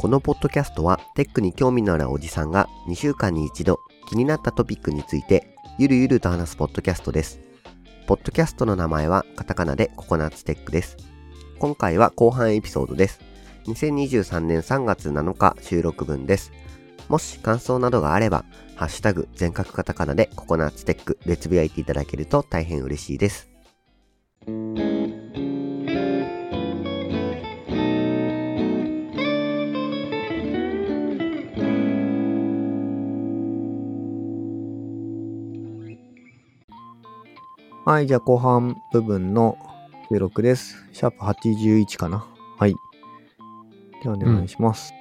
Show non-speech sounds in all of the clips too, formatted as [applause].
このポッドキャストはテックに興味のあるおじさんが2週間に一度気になったトピックについてゆるゆると話すポッドキャストです。ポッドキャストの名前はカタカナでココナッツテックです。今回は後半エピソードです。2023年3月7日収録分です。もし感想などがあれば、ハッシュタグ全角カタカナでココナッツテックでつぶやいていただけると大変嬉しいです。はい、じゃあ後半部分の収録です。シャープ81かな。はい。ではお願いします。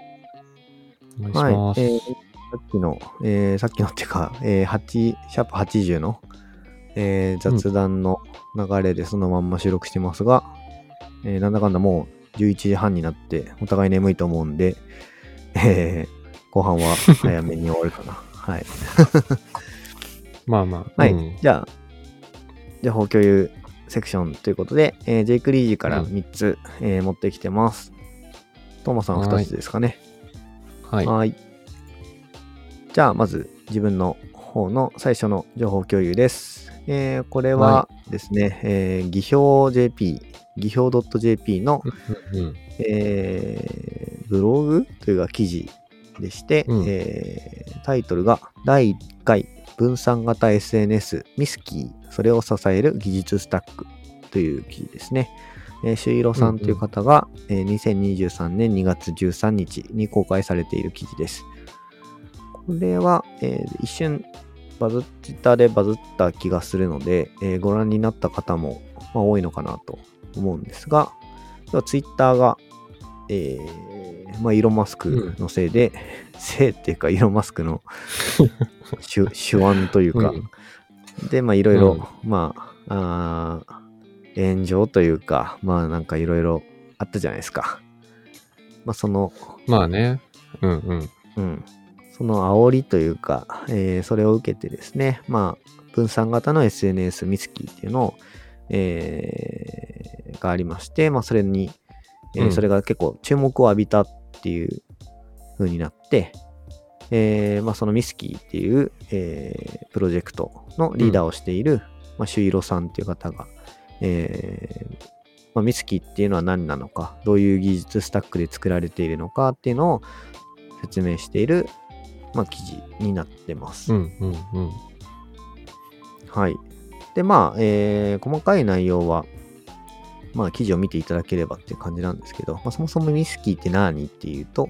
お願いします。はい。えーさっきの、えーさっきのっていうか、えー、8シャープ80の、えー雑談の流れでそのまんま収録してますが、えーなんだかんだもう11時半になってお互い眠いと思うんで、えー後半は早めに終わるかな。[laughs] はい。[laughs] まあまあ。はい。うんじゃあ、情報共有セクションということで、えージェイク・リージからうん3つ、えー持ってきてます。トーマさん2つですかね。はい。はい。じゃあ、まず自分の方の最初の情報共有です。えーこれははですね、えー、技評 JP、技評 .jp の、うんえーブログというか記事でして、うんえータイトルが第1回分散型 SNS ミスキーそれを支える技術スタックという記事ですね。えー、シュイロさんという方が、えー2023年2月13日に公開されている記事です。これは、えー一瞬バズツイッターでバズった気がするので、えーご覧になった方も、まあ、多いのかなと思うんですが、ツイッターが、えーまあ、イーロン・マスクのせいで、[laughs] せいっていうか、イーロン・マスクの [laughs] 手手腕というか、で、まあ、いろいろ、まあ、あー炎上というか、まあ、なんかいろいろあったじゃないですか。まあ、その、まあね。うんうん。うん、その煽りというか、えーそれを受けてですね、まあ、分散型の SNS ミスキーっていうのを、えーがありまして、まあ、それに、えーうん。それが結構注目を浴びたっていう風になって、えーまあ、そのミスキーっていう、えープロジェクトのリーダーをしている、まあ、シュイロさんっていう方が、えーまあ、ミスキーっていうのは何なのか、どういう技術スタックで作られているのかっていうのを説明している、まあ、記事になってます。うんうんうん。はい。で、まあ、えー細かい内容は、まあ、記事を見ていただければっていう感じなんですけど、まあ、そもそもミスキーって何っていうと、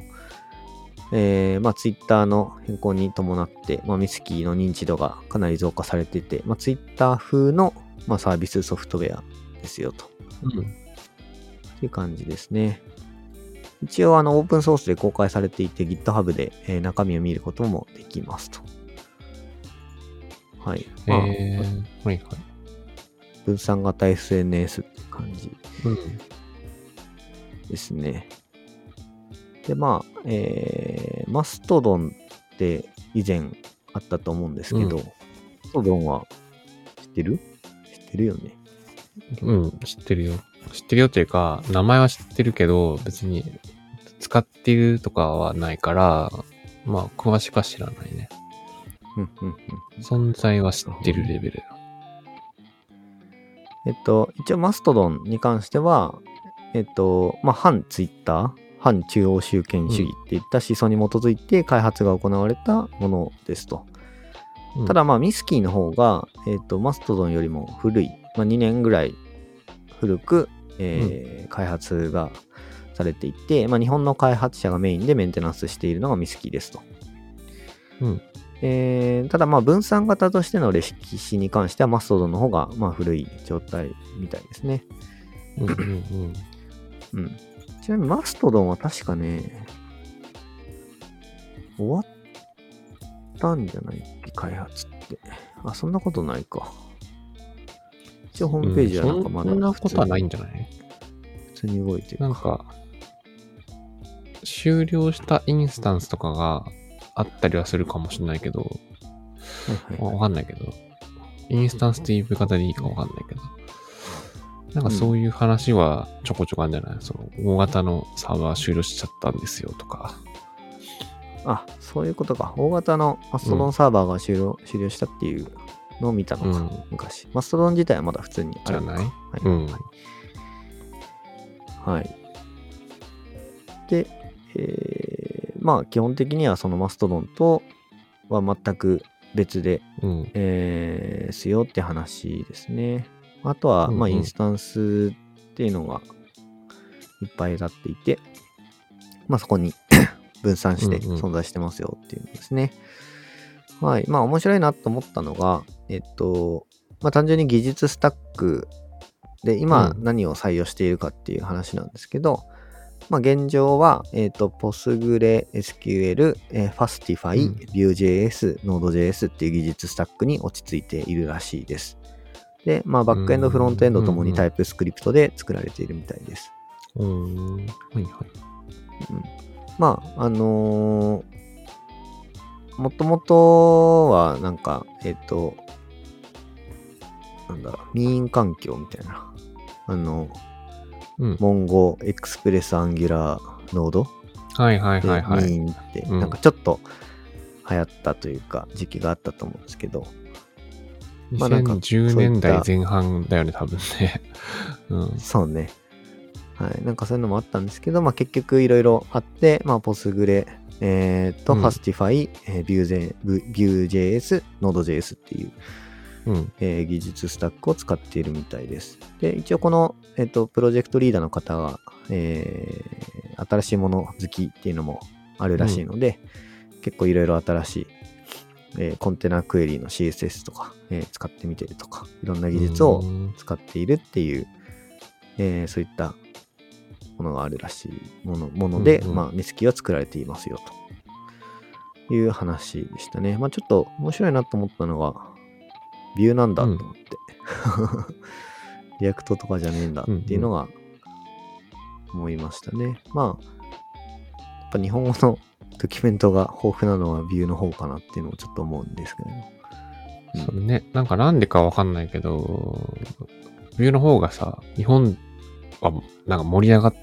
えーまあ、ツイッターの変更に伴って、まあ、ミスキーの認知度がかなり増加されていて、まあ、ツイッター風の、まあ、サービスソフトウェアですよと。うんっていう感じですね。一応、あの、オープンソースで公開されていて、GitHub で、えー中身を見ることもできますと。はい。えまあー、はいはい。分散型 SNS って感じうん。ですね。で、まあ、えー、マストドンって以前あったと思うんですけど、うんマストドンは知ってる？知ってるよね。うん、知ってるよ。知ってるよっていうか、名前は知ってるけど、別に使ってるとかはないから、まあ、詳しくは知らないね。うんうんうん。存在は知ってるレベル。えっと、一応マストドンに関しては、えっと、まあ、反ツイッター、反中央集権主義っていった思想に基づいて開発が行われたものですと。うんただ、まあ、ミスキーの方が、えっと、マストドンよりも古い、まあ、2年ぐらい古く、えー開発がされていて、まあ、日本の開発者がメインでメンテナンスしているのがミスキーですと。うん。えーただまあ分散型としての歴史に関してはマストドンの方がまあ古い状態みたいですね。うんうんうん。うん。ちなみにマストドンは確かね、終わったんじゃない？っけ、開発って。あ、そんなことないか。一応ホームページはなんかまだそんなことはないんじじゃない？普通に動いてるなんか、終了したインスタンスとかがあったりはするかもしれないけど、はいはいわかんないけど、インスタンスっていう言い方でいいかわかんないけど、なんかそういう話はちょこちょこあるんじゃない、その大型のサーバー終了しちゃったんですよとか。あ、そういうことか。大型のマストドンサーバーが終了,、終了したっていうのを見たのか、うん昔。マストドン自体はまだ普通にあるのかじゃない？はい、うんはい。はい。で、えーまあ基本的にはそのマストドンとは全く別で、うん。えー、すよって話ですね。あとは、まあうんうんインスタンスっていうのがいっぱい立っていて、まあそこに [coughs] 分散してうんうん存在してますよっていうのですね。はい。まあ面白いなと思ったのが、えっと、まあ単純に技術スタックで今うん何を採用しているかっていう話なんですけど、まあ現状は、えっと、PostgreSQL、えー Fastify、うん Vue.js、Node.js っていう技術スタックに落ち着いているらしいです。で、まあバックエンド、うんフロントエンドともにうんうん TypeScript で作られているみたいです。うーん。はいはい。うんまあ、あのーもともとは、なんか、えっ、と、なんだろう、 MEAN 環境みたいな。あの、うん。 Mongo、Express、Angular、Node はいはいで、はいはい。 MEAN って、うんなんかちょっと流行ったというか、時期があったと思うんですけど、まあなんか2010そういった年代前半だよね、多分ね。[laughs] うん。そうね。はい。なんかそういうのもあったんですけど、まあ結局いろいろあって、まあポスグレ、えー、と、うん Fastify、えー Vue.js、Vue.js、Node.js っていう、うん。えー技術スタックを使っているみたいです。で、一応この、えっ、と、プロジェクトリーダーの方が、えー新しいもの好きっていうのもあるらしいので、結構いろいろ新しい、えーコンテナクエリの CSS とか、えー使ってみてるとか、いろんな技術をうん使っているっていう、えーそういったものがあるらしいものもので、うんうんまあ、 Misskey は作られていますよという話でしたね。まあ、ちょっと面白いなと思ったのが、 Vue なんだと思って。 React とかじゃねえんだっていうのが思いましたね。まあ、やっぱ日本語のドキュメントが豊富なのは Vue の方かなっていうのをちょっと思うんですけど、うんそれね、なんかなんでかわかんないけど、冬の方がさ、日本はなんか盛り上がっ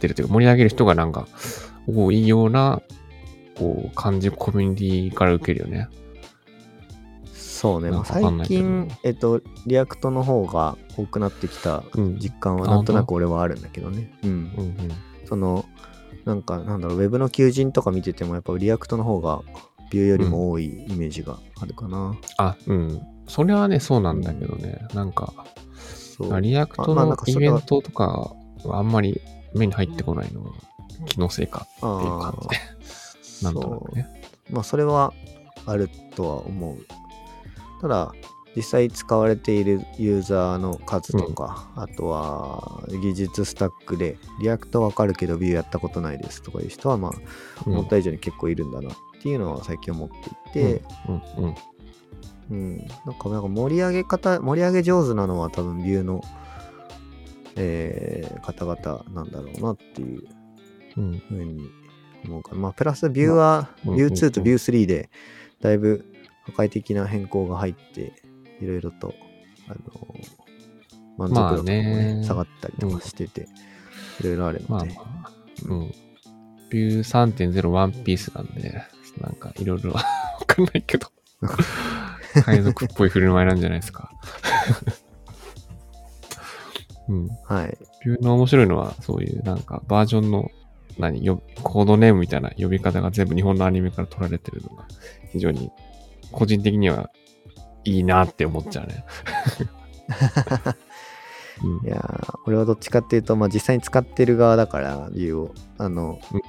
てるというか、盛り上げる人がなんか多いような、こう、感じ、コミュニティから受けるよね。そうね、まあ、最近、えっと、 React の方が多くなってきたうん実感はなんとなく俺はあるんだけどね。うん。うんうん。その、なんか、なんだろう、ウェブの求人とか見てても、やっぱ React の方がVue よりも多いイメージがあるかな。あ、うん。それはね、そうなんだけどね。なんか、そう。 React のイベントとかはあんまり目に入ってこないのは気のせいかっていう感じで。[laughs] なんとなくね。まあ、それはあるとは思う。ただ、実際使われているユーザーの数とか、あとは技術スタックで、 React わかるけど Vue やったことないですとかいう人は、まあ、うん思った以上に結構いるんだなっていうのは最近思っていて、うんうん。うん、なんかなんか盛り上げ方、盛り上げ上手なのは多分ビューの、えー方々なんだろうなっていううん。ふうに思うかな。まあ、プラスビューは、うんビュー2とうんビュー3で、だいぶ破壊的な変更が入って、いろいろと、あの満足度とかもね、ま下がったりとかしてて、いろいろあるので、まあまあ、うん。ビュー3.0ワンピースなんで、なんかいろいろわかんないけど、[laughs] 海賊っぽい振る舞いなんじゃないですか。[laughs] うん。はい。ビューの面白いのは、そういうなんかバージョンの、何よ、コードネームみたいな呼び方が全部日本のアニメから取られてるのが、非常に、個人的にはいいなって思っちゃうね。[laughs] うんいやー俺はどっちかっていうと、まあ、実際に使ってる側だから、 Vue を。あの、うん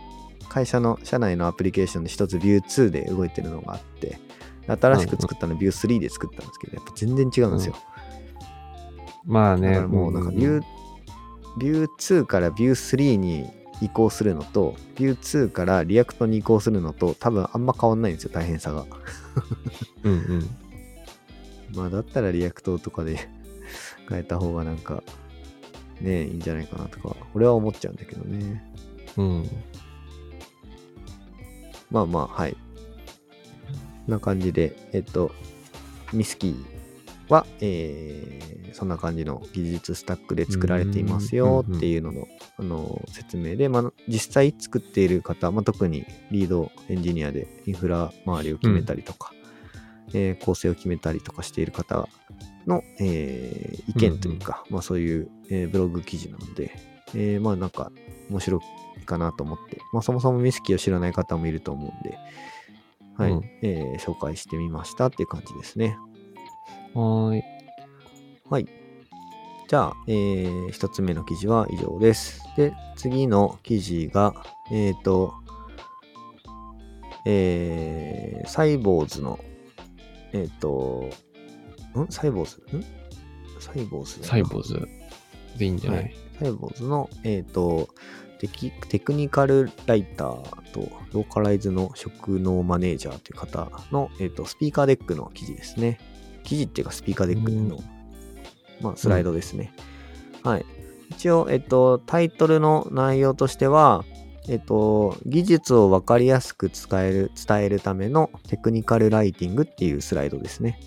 会社の社内のアプリケーションで一つ Vue 2で動いてるのがあって、新しく作ったの Vue 3で作ったんですけど、やっぱ全然違うんですよ。まあね、もうなんか Vue、Vue 2から Vue 3に移行するのと、 Vue 2から React に移行するのと、多分あんま変わんないんですよ、大変さが。うんうん。[laughs] まあだったら React とかで変えた方がなんか、ねいいんじゃないかなとか、俺は思っちゃうんだけどね。うん。まあまあ、はい。な感じで、えっと、 Misskey は、えーそんな感じの技術スタックで作られていますよっていうのの、あの説明で、まあ、実際作っている方、まあ、特にリードエンジニアでインフラ周りを決めたりとか、えー構成を決めたりとかしている方の、えー意見というか、まあ、そういう、えーブログ記事なので、えーまあなんか面白いかなと思って、まあ、そもそもミスキーを知らない方もいると思うんで、はい、うん。えー紹介してみましたっていう感じですね。はーい。はい。じゃあ、えー一つ目の記事は以上です。で、次の記事が、えっ、と、えーサイボウズの、えっ、と、ん？サイボーズ？ん？サイボウズサイボウズでいいんじゃない、はいサイボウズの、えっ、とテキ、テクニカルライターとローカライズの職能マネージャーという方の、えっ、と、 Speaker Deck の記事ですね。記事っていうか Speaker Deck の、うんまあ、スライドですね。はい。一応、えっ、と、タイトルの内容としては、えっ、と、技術をわかりやすく伝える、伝えるためのテクニカルライティングっていうスライドですね。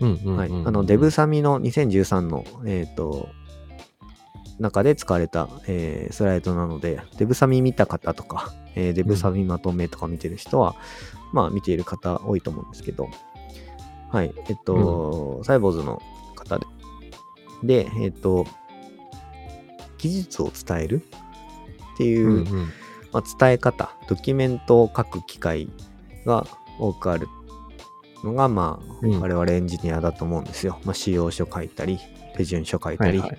うんうんうんうんはい、あのデブサミの2013の、えー、と中で使われた、えースライドなので、デブサミ見た方とか、えーデブサミまとめとか見てる人は、まあ見ている方多いと思うんですけど、はい、えっと、サイボーズの方で、で、えっと、技術を伝えるっていう、うんうん。まあ、伝え方、ドキュメントを書く機会が多くあるのが、まあ、うん。我々エンジニアだと思うんですよ。まあ、仕様書書いたり、手順書書いたり、はいはい。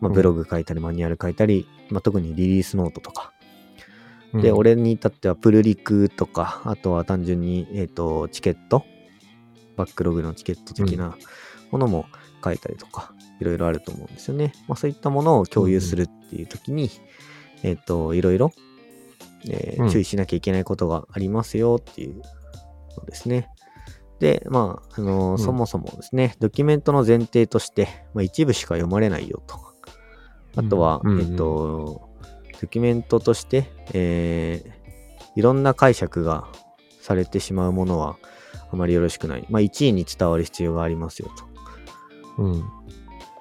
まあ、うん。ブログ書いたり、マニュアル書いたり、まあ、特にリリースノートとか。うん。で、俺に至ってはプルリクとか、あとは単純に、えっ、と、チケット、バックログのチケット的なものも書いたりとか、いろいろあると思うんですよね。まあ、そういったものを共有するっていう時に、えっ、と、いろいろ、えーうん注意しなきゃいけないことがありますよっていうのですね。で、まあ、あのーうんそもそもですね、ドキュメントの前提として、まあ、一部しか読まれないよと。あとは、うんうんうんえっ、と、ドキュメントとして、えーいろんな解釈がされてしまうものはあまりよろしくない。まあ、1位に伝わる必要がありますよと。うん。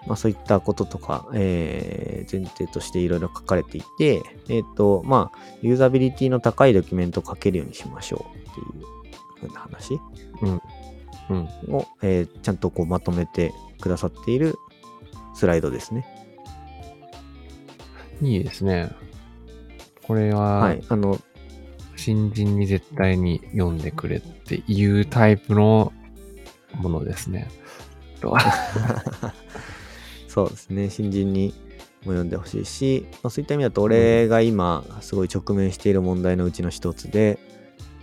まあ、そういったこととか、えー前提としていろいろ書かれていて、えっ、と、まあ、ユーザビリティの高いドキュメントを書けるようにしましょうっていうふうな話うん。を、えーちゃんとこうまとめてくださっているスライドですね。いいですね。これは、はいあの、新人に絶対に読んでくれっていうタイプのものですね。と [laughs] そうですね、新人にも読んでほしいし、まあ、そういった意味だと、俺が今、すごい直面している問題のうちの一つで、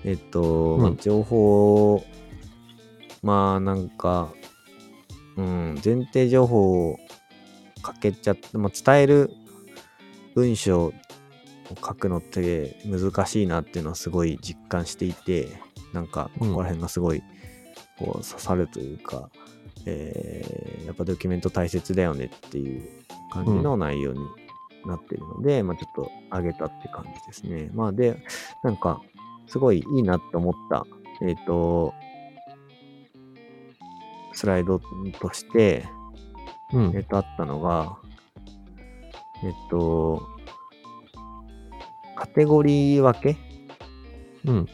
えっと、まあうん。情報を、まあなんか、うん、前提情報をかけちゃって、まあ、伝える文章を書くのって難しいなっていうのはすごい実感していて、なんか、ここら辺がすごい、こう刺さるというか、えーやっぱドキュメント大切だよねっていう感じの内容になってるので、まあちょっと上げたって感じですね。まあで、なんか、すごいいいなって思った、えっ、と、スライドとして、うんえっ、と、あったのが、えっ、と、カテゴリー分けうん。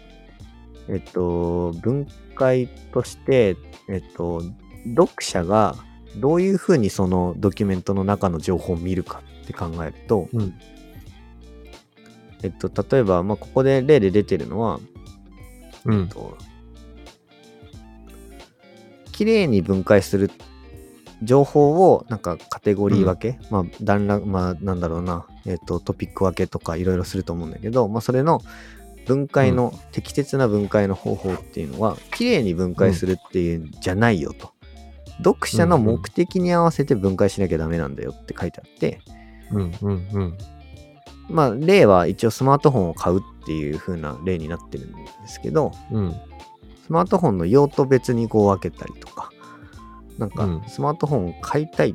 えっと、分解として、えっと、読者がどういうふうにそのドキュメントの中の情報を見るかって考えると、うん。えっと、例えば、まあ、ここで例で出てるのは、うんえっ。と、綺麗に分解する情報をなんかカテゴリー分け、まあ、段落、まあ、なんだろうな、えっと、トピック分けとかいろいろすると思うんだけど、まあ、それの分解の、適切な分解の方法っていうのは、綺麗に分解するっていうんじゃないよと。読者の目的に合わせて分解しなきゃダメなんだよって書いてあって、うん。うん。うん。まあ、例は一応スマートフォンを買うっていう風な例になってるんですけど、うん。スマートフォンの用途別にこう分けたりとか、なんかうんスマートフォンを買いたいっ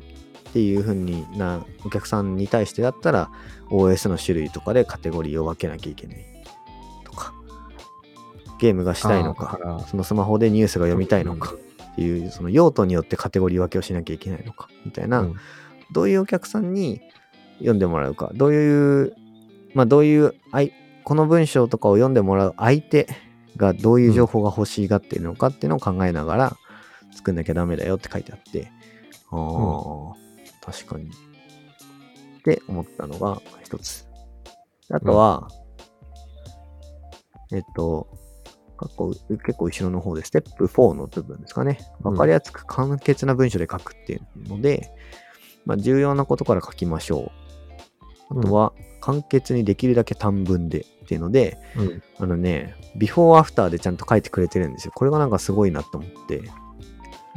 ていう風になお客さんに対してだったら OS の種類とかでカテゴリーを分けなきゃいけないゲームがしたいのかそのスマホでニュースが読みたいのかっていうその用途によってカテゴリー分けをしなきゃいけないのかみたいな、うん。どういうお客さんに読んでもらうかどういうまあどういうこの文章とかを読んでもらう相手がどういう情報が欲しがっているのかっていうのを考えながら作んなきゃダメだよって書いてあってああ、確かに。って思ったのが一つ。あとは、えっと、かっこ結構後ろの方で、ステップ4の部分ですかね。うんわかりやすく簡潔な文章で書くっていうので、まあ、重要なことから書きましょう。あとは、簡潔にできるだけ短文でっていうので、うん。あのね、ビフォーアフターでちゃんと書いてくれてるんですよ。これがなんかすごいなと思って。うん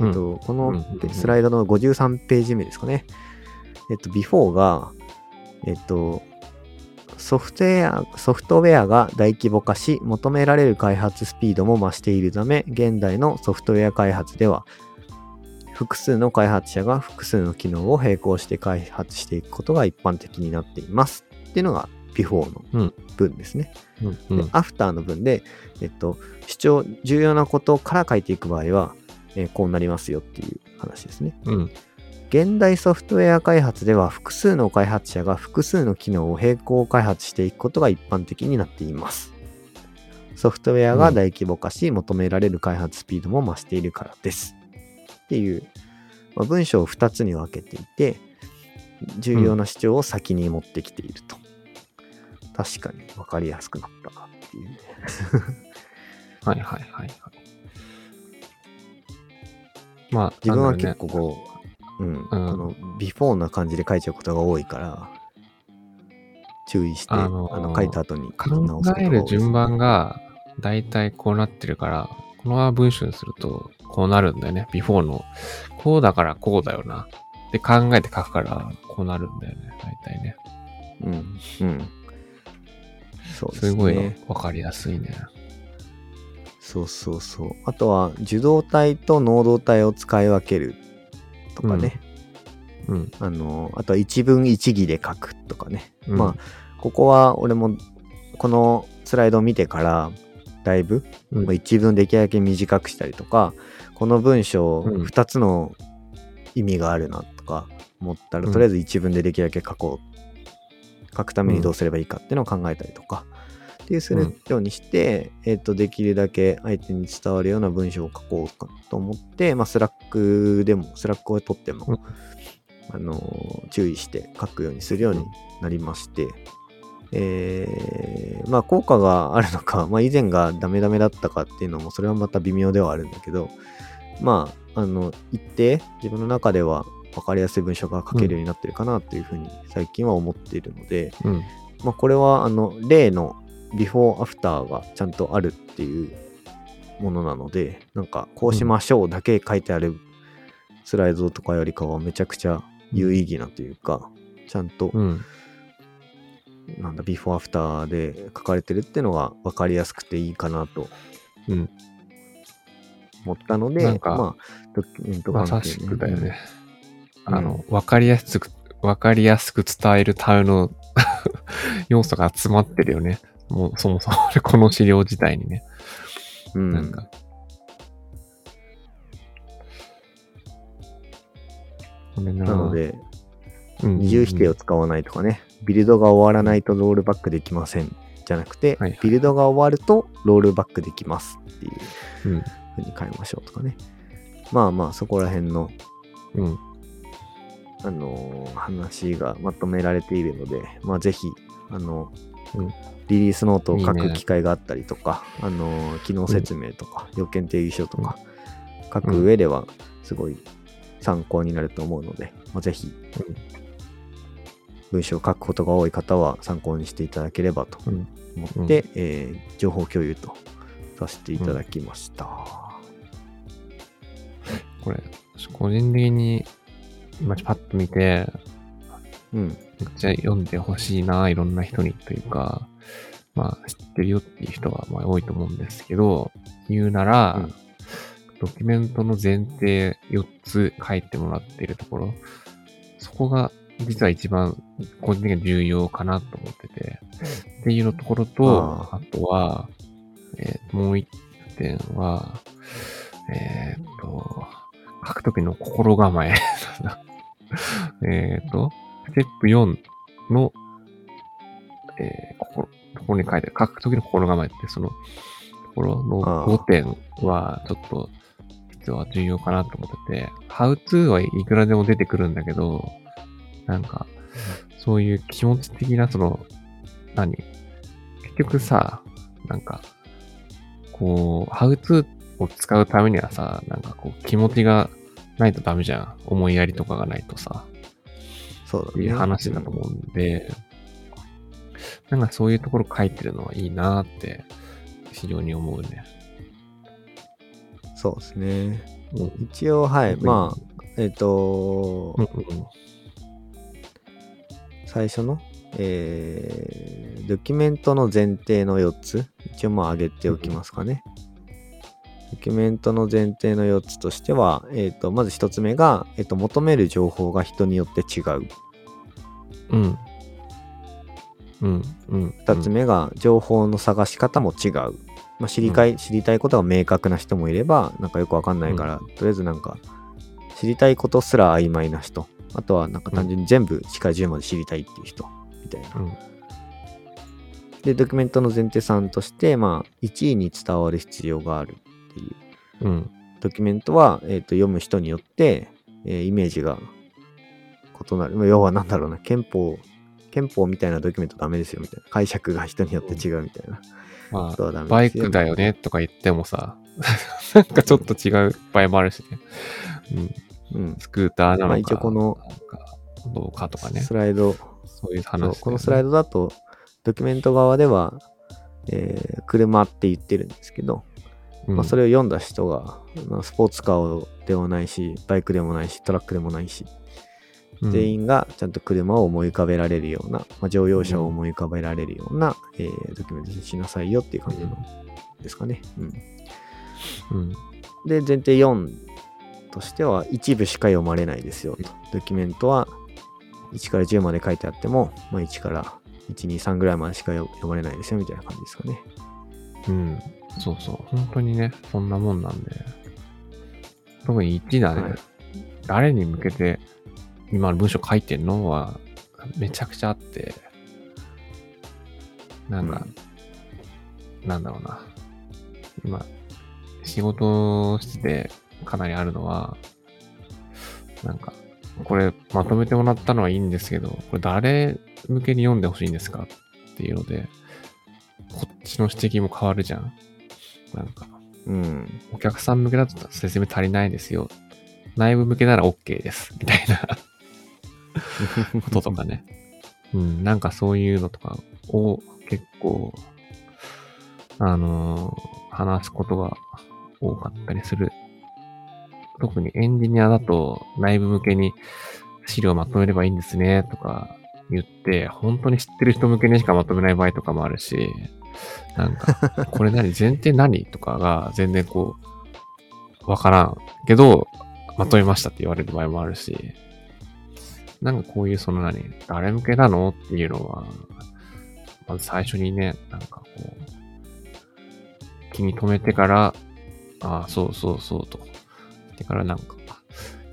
えっと、こうんうんうんのスライドの53ページ目ですかね。えっと、ビフォーが、えっと、ソフトウェア、ソフトウェアが大規模化し、求められる開発スピードも増しているため、現代のソフトウェア開発では、複数の開発者が複数の機能を並行して開発していくことが一般的になっています。っていうのがビフォーのうん文ですね。うん。で、アフターの文で、えっと、主張、重要なことから書いていく場合は、えーこうなりますよっていう話ですね。うん。現代ソフトウェア開発では複数の開発者が複数の機能を並行開発していくことが一般的になっています。ソフトウェアが大規模化し、求められる開発スピードも増しているからです。っていう、まあ、文章を2つに分けていて、重要な主張を先に持ってきていると。確かに分かりやすくなったなっていうね。はいはいはいはい。まあ、[laughs] 自分は結構こう、うん、こうんのビフォーな感じで書いちゃうことが多いから、注意して、ああのの書いた後に書き考直すことが多いえる順番が大体こうなってるから、このまま文章にするとこうなるんだよね。ビフォーの。こうだからこうだよな。で考えて書くからこうなるんだよね。大体ね。うん、うん。そうですね。すごいわかりやすいね。そうそうそう。あとは、受動体と能動体を使い分けるとかね。うん。あの、あとは一文一義で書くとかね。うんまあ、ここは俺もこのスライドを見てから、だいぶ、うんまあ一文できるだけ短くしたりとか、この文章うん2つの意味があるなとか思ったら、うんとりあえず一文でできるだけ書こう。書くためにどうすればいいかっていうのを考えたりとか、っていうするようにして、えっ、と、できるだけ相手に伝わるような文章を書こうかと思って、まあ、 Slack でも、 Slack を取っても、うんあのー注意して書くようにするようになりまして、えーまあ効果があるのか、[laughs] まあ以前がダメダメだったかっていうのもそれはまた微妙ではあるんだけど、まあ、あの、一定自分の中では分かりやすい文章が書けるようになってるかなというふうに最近は思っているので、うん。まあこれはあの、例のビフォーアフターがちゃんとあるっていうものなので、なんかこうしましょうだけ書いてあるスライドとかよりかはめちゃくちゃ有意義なというか、ちゃんとうん。なんだ、ビフォーアフターで書かれてるっていうのが分かりやすくていいかなとうん。思ったので、なんかまあ、ドキュメントま関係さしくだよね。うんあの、わかりやすく、わかりやすく伝えるための [laughs] 要素が集まってるよね。もうそもそもこの資料自体にね。うん。なんか。ななの、で、うん二重否定を使わないとかね、ビルドが終わらないとロールバックできません。じゃなくて、はいはいビルドが終わるとロールバックできますっていううん。風に変えましょうとかね。まあまあ、そこら辺の、うん。あのー話がまとめられているので、まあぜひ、あの、うんリリースノートを書いいねく機会があったりとか、あのー機能説明とか、要件定義書とか、書く上ではすごい参考になると思うので、まあ、ぜひ、文章を書くことが多い方は参考にしていただければとうん。思って、えー情報共有とさせていただきました。これ、個人的に、今パッと見て、うん。めっちゃ読んでほしいな、いろんな人にというか、まあ、知ってるよっていう人はまあ多いと思うんですけど、言うなら、うんドキュメントの前提4つ書いてもらっているところ、そこが実は一番個人的には重要かなと思ってて、っていうのところと、ああとは、えーもう一点は、えーっと、書くときの心構え。[laughs] えーっと、ステップ4の、えー、心、ところに書いて、書くときの心構えって、その、ところの5点は、ちょっと、実は重要かなと思ってて、How to はいくらでも出てくるんだけど、なんか、そういう気持ち的な、その、何？結局さ、なんか、こう、How to を使うためにはさ、なんかこう、気持ちがないとダメじゃん。思いやりとかがないとさ。そうだね。いう話だと思うんで、なんかそういうところ書いてるのはいいなって、非常に思うね。そうですね。うん。一応、はい。うんまあ、えっ、と、うんうん最初の、えードキュメントの前提の4つ、一応まあ上げておきますかね。ドキュメントの前提の4つとしては、えっ、と、まず1つ目が、えっ、と、求める情報が人によって違う。うん。うん。うん。2つ目が、情報の探し方も違う。まあ、知りたい、知りたいことが明確な人もいれば、なんかよくわかんないから、とりあえずなんか、知りたいことすら曖昧な人。あとはなんか単純に全部1から10まで知りたいっていう人。みたいな。うん。で、ドキュメントの前提3として、まあ、1位に伝わる必要があるっていう。うん。ドキュメントは、えー、と読む人によって、えーイメージが異なる。まあ要はなんだろうな、憲法、憲法みたいなドキュメントダメですよみたいな。解釈が人によって違うみたいな。うはダメあ、バイクだよねとか言ってもさ、[laughs] なんかちょっと違う場合もあるしね。うん。うん。スクーターなのか、まあ一応このどうかとかね。スライド、そういうそ話、うこのスライドだと、ドキュメント側では、えー車って言ってるんですけど、ドまあ、それを読んだ人が、まあ、スポーツカーでもないし、バイクでもないし、トラックでもないし、全員がちゃんと車を思い浮かべられるような、まあ、乗用車を思い浮かべられるような、えードキュメントにしなさいよっていう感じのですかね。うん、うん。で、前提4としては、一部しか読まれないですよと。ドキュメントは1から10まで書いてあっても、まあ、1から1、2、3ぐらいまでしか読まれないですよみたいな感じですかね。うん。そうそう。本当にね、そんなもんなんで。特に1だね。はい誰に向けて今の文章書いてんのはめちゃくちゃあって、なんか、なんだろうな。今、仕事をしててかなりあるのは、なんか、これまとめてもらったのはいいんですけど、これ誰向けに読んでほしいんですかっていうので、こっちの指摘も変わるじゃん。なんか、うん。お客さん向けだと説明足りないですよ。内部向けなら OK です。みたいな [laughs] こととかね。うん、なんかそういうのとかを結構、あのー話すことが多かったりする。特にエンジニアだと内部向けに資料まとめればいいんですねとか言って、本当に知ってる人向けにしかまとめない場合とかもあるし、なんか、これ何前提何とかが全然こう、わからんけど、まとめましたって言われる場合もあるし、なんかこういうその何、誰向けなのっていうのは、まず最初にね、なんかこう、気に留めてから、ああ、そうそうそうと。てからなんか、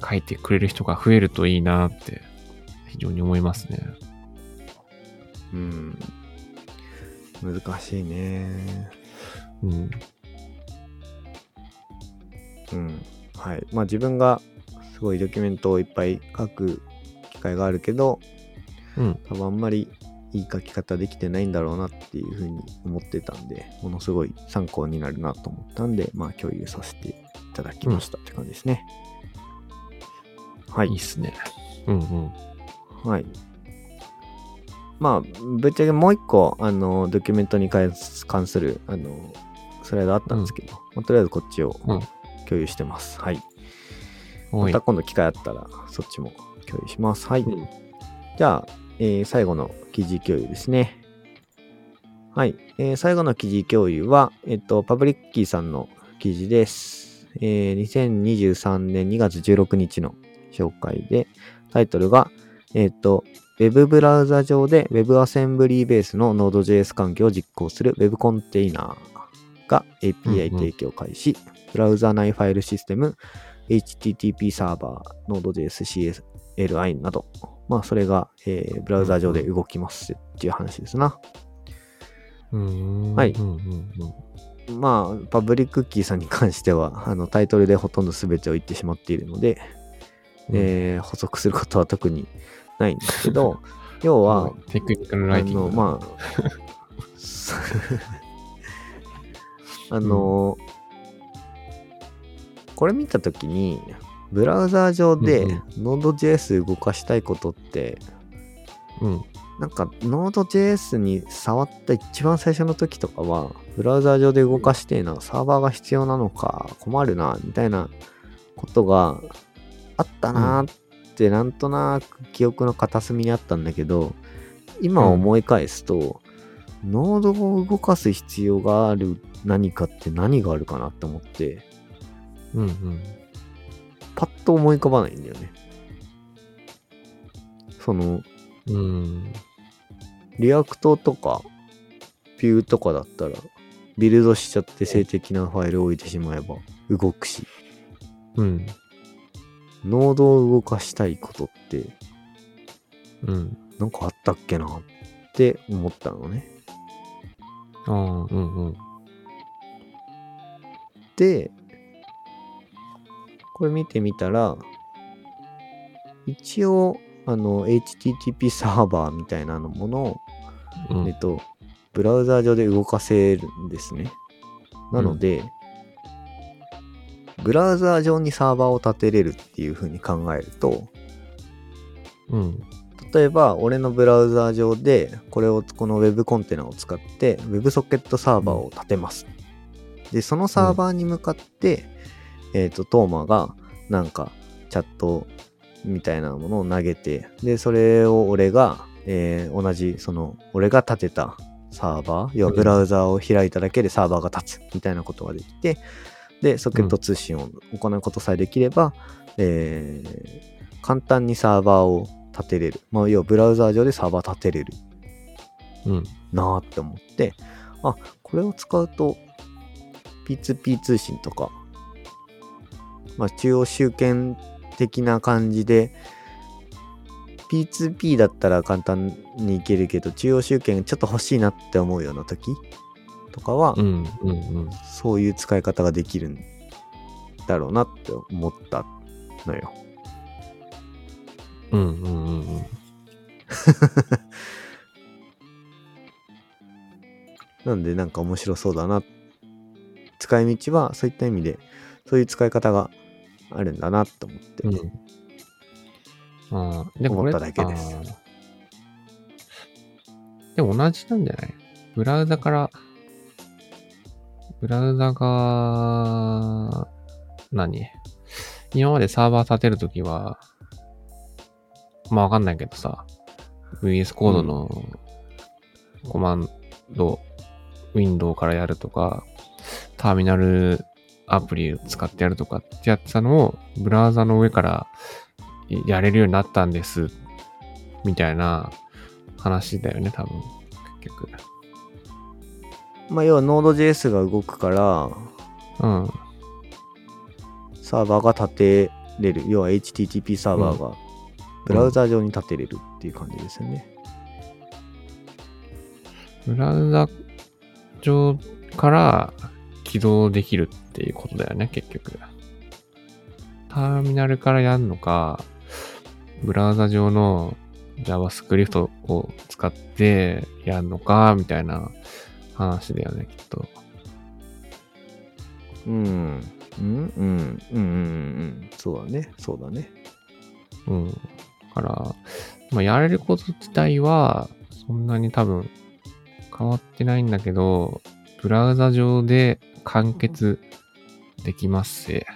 書いてくれる人が増えるといいなって、非常に思いますね。うん。難しいね。うん。うん。はい。まあ自分がすごいドキュメントをいっぱい書く機会があるけど、うん。多分あんまりいい書き方できてないんだろうなっていうふうに思ってたんで、ものすごい参考になるなと思ったんで、まあ共有させていただきましたって感じですね。はいいいっ。すね。うんうん。はい。まあ、ぶっちゃけもう一個、あの、ドキュメントに関する、あの、スライドあったんですけど、まあとりあえずこっちをうん共有してます。はい。おいまた。今度機会あったら、そっちも共有します。はい。うんじゃあ、えー最後の記事共有ですね。はい。えー最後の記事共有は、えっと、パブリッキーさんの記事です。えー2023年2月16日の紹介で、タイトルが、えっと、Web ブラウザ上で WebAssembly ベースの Node.js 環境を実行する Web コンテイナーがうん API うん提供開始、ブラウザ内ファイルシステム、HTTP サーバー、Node.js、CLI など、まあ、それが、えーブラウザ上で動きますっていう話ですな。うーん。はいうんうんうん。まあ、パブリックキーさんに関しては、あのタイトルでほとんど全てを言ってしまっているので、えー補足することは特にないんですけど、[laughs] 要は、テクニカルあライティング。まあ、[laughs] あの、これ見たときに、ブラウザー上でうん Node.js 動かしたいことって、うん。なんか Node.js に触った一番最初の時とかは、ブラウザー上で動かしてえな、サーバーが必要なのか困るな、みたいなことがあったなーって、なんとなく記憶の片隅にあったんだけど、今思い返すと、Node を動かす必要がある何かって何があるかなって思って、うんうん。パッと思い浮かばないんだよね。その、うん。 React とか、 Vue とかだったら、ビルドしちゃって静的なファイルを置いてしまえば動くし、うん。 Node を動かしたいことって、うん。なんかあったっけなって思ったのね。ああ、うんうん。で、これ見てみたら、一応、あの、HTTP サーバーみたいなのものを、うんえっと、ブラウザー上で動かせるんですね。なので、ブラウザー上にサーバーを立てれるっていう風に考えると、うん。例えば、俺のブラウザー上で、これを、この Web コンテナを使って、WebSocket サーバーを立てます。で、そのサーバーに向かって、えっ、と、トーマが、なんか、チャットみたいなものを投げて、で、それを俺が、えー同じ、その、俺が立てたサーバー、要はブラウザーを開いただけでサーバーが立つみたいなことができて、で、ソケット通信を行うことさえできれば、えー簡単にサーバーを立てれる。まあ、要はブラウザー上でサーバー立てれるうん。なーって思って、あ、これを使うと P2P 通信とか、まあ、中央集権的な感じで、P2P だったら簡単にいけるけど、中央集権ちょっと欲しいなって思うような時とかは、うんうんうん。そういう使い方ができるんだろうなって思ったのよ。うんうんうんうん。[laughs] なんでなんか面白そうだな。使い道はそういった意味で、そういう使い方があるんだなと思って。うん。でも思っただけですでも同じなんじゃない？ブラウザから、ブラウザが、何？今までサーバー立てるときは、まあわかんないけどさ、VS コードのコマンド、ウィンドウからやるとか、ターミナルアプリを使ってやるとかってやってたのを、ブラウザの上からやれるようになったんです、みたいな話だよね、多分。結局。まあ要は Node.js が動くから、うん。サーバーが立てれる。要は HTTP サーバーがブラウザ上に立てれるっていう感じですよね。ブラウザ上から起動できるっていうことだよね、結局。ターミナルからやるのか、ブラウザ上の JavaScript を使ってやるのか、みたいな話だよね、きっと。うん。うん。うん。うん。うん。そうだね。そうだね。うん。だから、まあ、やれること自体は、そん。なに多分変わってないん。だけど、ブラウザ上で完結できますせ。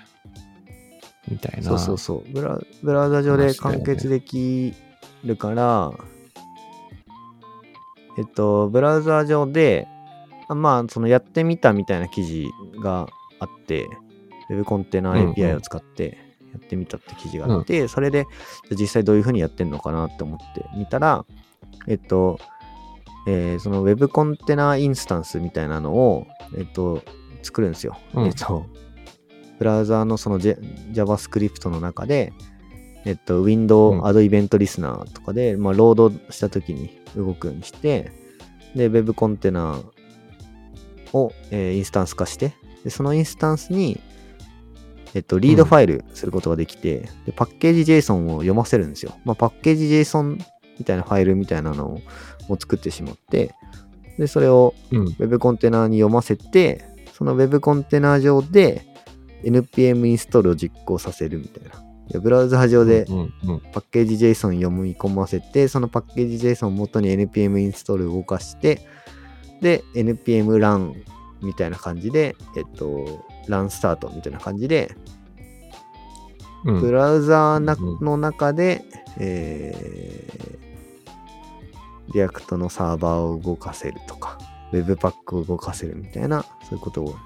みたいな。そうそうそう。ブラブラウザ上で完結できるから、えっと、ブラウザ上で、まあ、そのやってみたみたいな記事があって、Web コンテナうんうん。API を使ってやってみたって記事があって、それで実際どういうふうにやってんのかなって思ってみたら、えっと、えーその Web コンテナインスタンスみたいなのを、えっと、作るんですよ。うん。えっと、ブラウザーのその JavaScript の中で、えっと、Window うん。Add Event Listener とかで、まあ、ロードしたときに動くようにして、で、Web コンテナを、えーインスタンス化して、で、そのインスタンスに、えっと、リードファイルすることができて、で、パッケージ JSON を読ませるんですよ。まあ、パッケージ JSON みたいなファイルみたいなのをを作ってしまって、で、それをうん。Web コンテナに読ませて、その Web コンテナ上で NPM インストールを実行させるみたいな。いやブラウザ上でうんうん。パッケージ JSON 読み込ませて、そのパッケージ JSON を元に NPM インストールを動かして、で、NPM ランみたいな感じで、えっと、ランスタートみたいな感じで、うん。ブラウザーなうんの中で、えー、 React のサーバーを動かせるとか、Webpack を動かせるみたいな、そういうこと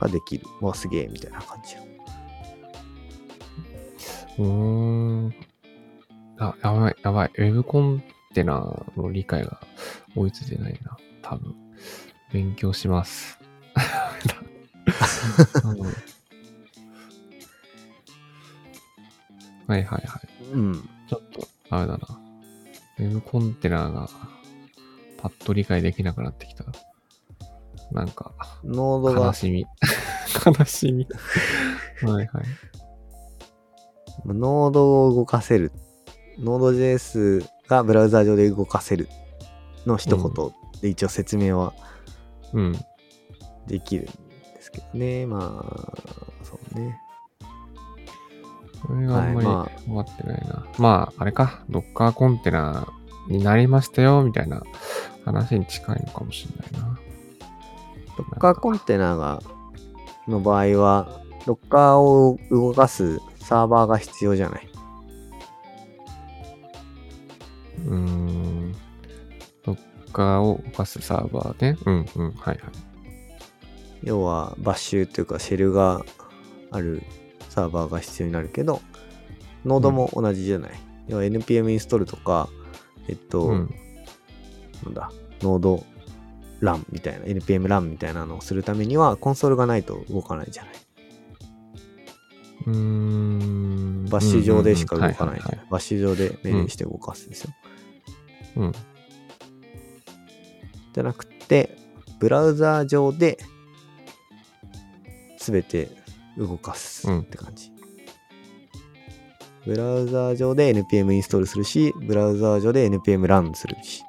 ができる。わあ、すげえ、みたいな感じ。うーん。あ、やばい、やばい。ウェブコンテナの理解が追いついてないな。多分。勉強します。う [laughs] んはいはいはい。うん。ちょっと、あれだな。ウェブコンテナがパッと理解できなくなってきた。なんか、ノードが、悲しみ。悲しみ。はいはい。ノードを動かせる。ノード JS がブラウザー上で動かせるの一言で一応説明はうん。できるんですけどね。まあ、そうね。これがあんまりはいま分かってないな。まあ、あれか、ドッカーコンテナになりましたよ、みたいな話に近いのかもしれないな。Docker コンテナが、の場合は、Docker を動かすサーバーが必要じゃない？うーん。ドッカーを動かすサーバーね。うんうん。はいはい。要は、バッシュというか、シェルがあるサーバーが必要になるけど、ノードも同じじゃない。要は NPM インストールとか、えっと、うん。なんだ、ノードランみたいな、NPM ランみたいなのをするためには、コンソールがないと動かないじゃない。うーん。バッシュ上でしか動かない。バッシュ上で命令して動かすんですよ。はいうん。じゃなくて、ブラウザー上で、すべて動かすって感じ。ブラウザー上で NPM インストールするし、ブラウザー上で NPM ランするし、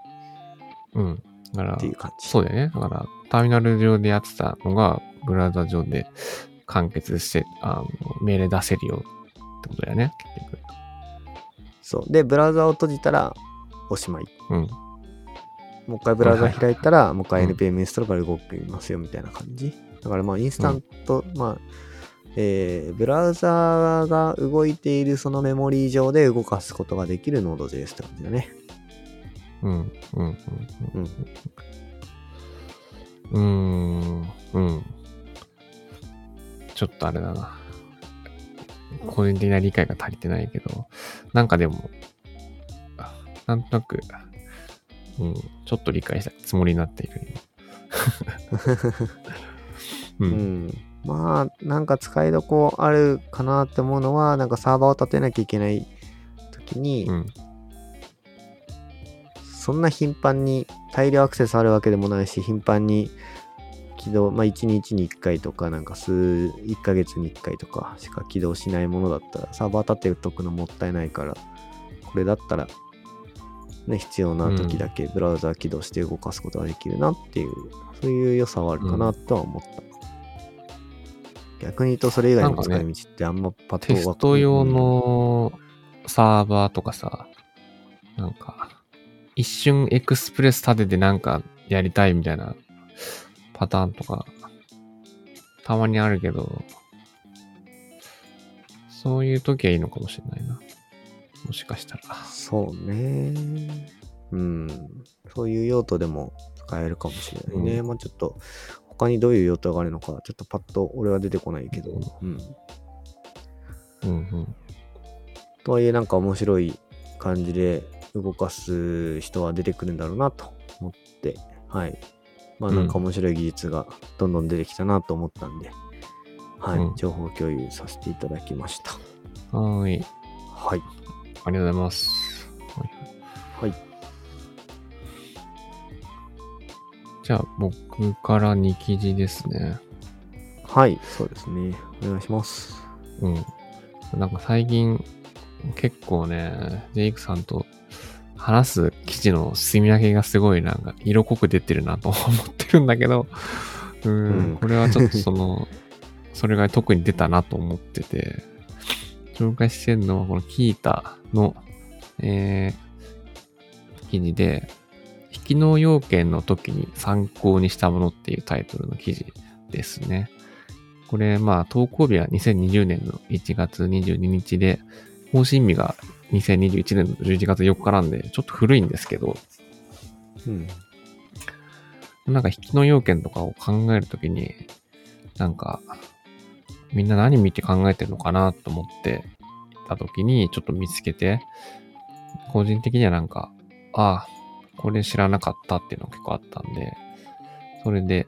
うん。だからってい、う感じ。そうだよね。だから、ターミナル上でやってたのが、ブラウザ上で完結して、あの命令出せるよってことだよね、結局。そう。で、ブラウザを閉じたら、おしまい。うん。もう一回ブラウザ開いたら、もう一回うん NPM インストールから動きますよみたいな感じ。だからまあ、インスタント、まあ、えーブラウザが動いているそのメモリー上で動かすことができる Node.js って感じだね。うん。うん。うん。うん。うん。うーん。うん。ちょっとあれだな。個人的な理解が足りてないけど、なんかでも、あなんとなく、うん、ちょっと理解したつもりになっている。今 [laughs] う。うんん。まあ、なんか使いどこあるかなって思うのは、なんかサーバーを立てなきゃいけない時に、うん。そんな頻繁に大量アクセスあるわけでもないし、頻繁に起動、まあ1日に1回とか、なんか数、1ヶ月に1回とかしか起動しないものだったら、サーバー立てとくのもったいないから、これだったら、ね、必要な時だけブラウザ起動して動かすことができるなっていう、そういう良さはあるかなとは思った。逆に言うと、それ以外の使い道ってあんまパッとテスト用のサーバーとかさ、なんか、一瞬エクスプレス立ててなんかやりたいみたいなパターンとか、たまにあるけど、そういう時はいいのかもしれないな。もしかしたら。そうね。うん。そういう用途でも使えるかもしれないね。うまあちょっと、他にどういう用途があるのか、ちょっとパッと俺は出てこないけど。うん。うんうん。とはいえ、なんか面白い感じで動かす人は出てくるんだろうなと思って、はい。まあなんか面白い技術がどんどん出てきたなと思ったんで、はい、うん情報共有させていただきました。はーい。はい。ありがとうございます。はいはい。じゃあ、僕から2記事ですね。はい、そうですね。お願いします。うん。なんか最近、結構ね、ジェイクさんと話す記事の墨み分けがすごいなんか色濃く出てるなと [laughs] 思ってるんだけど、ううんん、これはちょっとその、それが特に出たなと思ってて、紹介してるのはこのキータの、えー、記事で、引き納要件の時に参考にしたものっていうタイトルの記事ですね。これ、まあ、投稿日は2020年の1月22日で、更新日が2021年の11月4日なんで、ちょっと古いんですけど、うん。なんか引きの要件とかを考えるときに、なんか、みんな何見て考えてるのかなと思ってたときに、ちょっと見つけて、個人的にはなんか、ああ、これ知らなかったっていうのが結構あったんで、それで、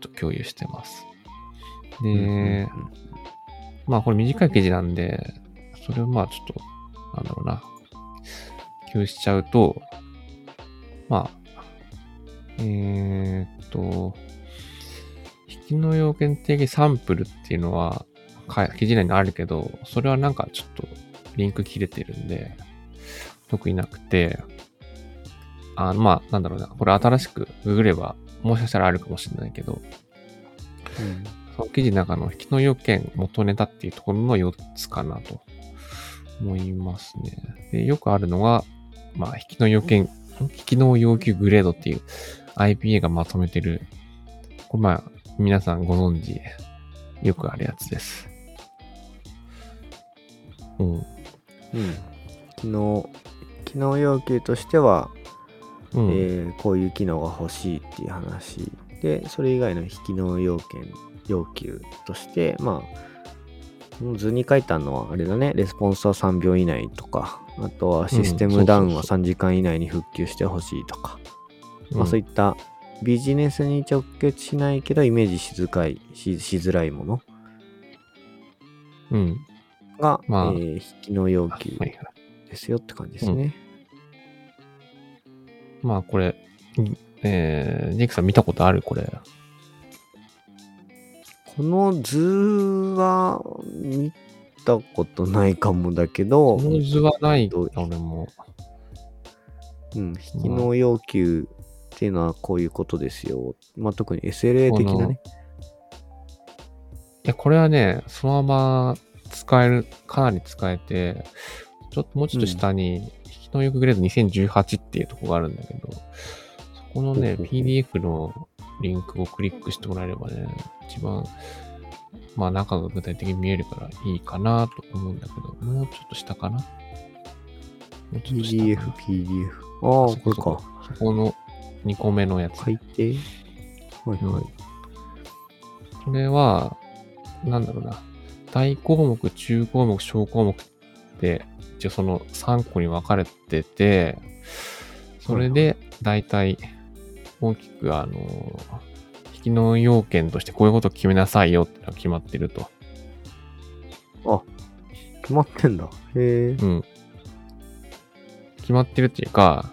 ちょっと共有してます。で、うんうんまあこれ短い記事なんで、それをまあちょっと、なんだろうな、共有しちゃうと、まあ、えーっと、引きの要件的サンプルっていうのは、か記事内にあるけど、それはなんかちょっとリンク切れてるんで、特になくて、あまあ、なんだろうな、これ新しくググれば、もしかしたらあるかもしれないけど、うんその記事の中の引きの要件元ネタっていうところの4つかなと思いますね。でよくあるのが、まあ、引きの要件、引きの要求グレードっていう IPA がまとめてる、これまあ、皆さんご存知、よくあるやつです。うん。うん。昨日、機能要求としては、うん。えーこういう機能が欲しいっていう話で、それ以外の非機能要件、要求として、まあ、図に書いてあるのはあれだね、レスポンスは3秒以内とか、あとはシステムダウンはそうそう3時間以内に復旧してほしいとか、うんまあそういったビジネスに直結しないけどイメージしづらいししづらいものうん。が、まあえー引きの要はい求はい。ですよって感じですね。まあ、これ、えー、ジェイクさん見たことあるこれ。この図は見たことないかもだけど、この図はない、俺も。うん、引きの要求っていうのはこういうことですよ。まあ、特に SLA 的なね。いや、これはね、そのまま使える、かなり使えて、ちょっともうちょっと下に、引きのよくグレード2018っていうところがあるんだけど、そこのね、PDF のリンクをクリックしてもらえればね、一番、まあ中が具体的に見えるからいいかなと思うんだけど、もうちょっと下かなもうちょっと下か PDF な、PDF。ああ、そこれか。そこの2個目のやつ。書いて。はいはい。これは、なんだろうな。大項目、中項目、小項目って、一応その3個に分かれてて、それで、大体、大きく、あの、引きの要件としてこういうことを決めなさいよってのが決まってると。あ、決まってんだ。へえ。うん。決まってるっていうか、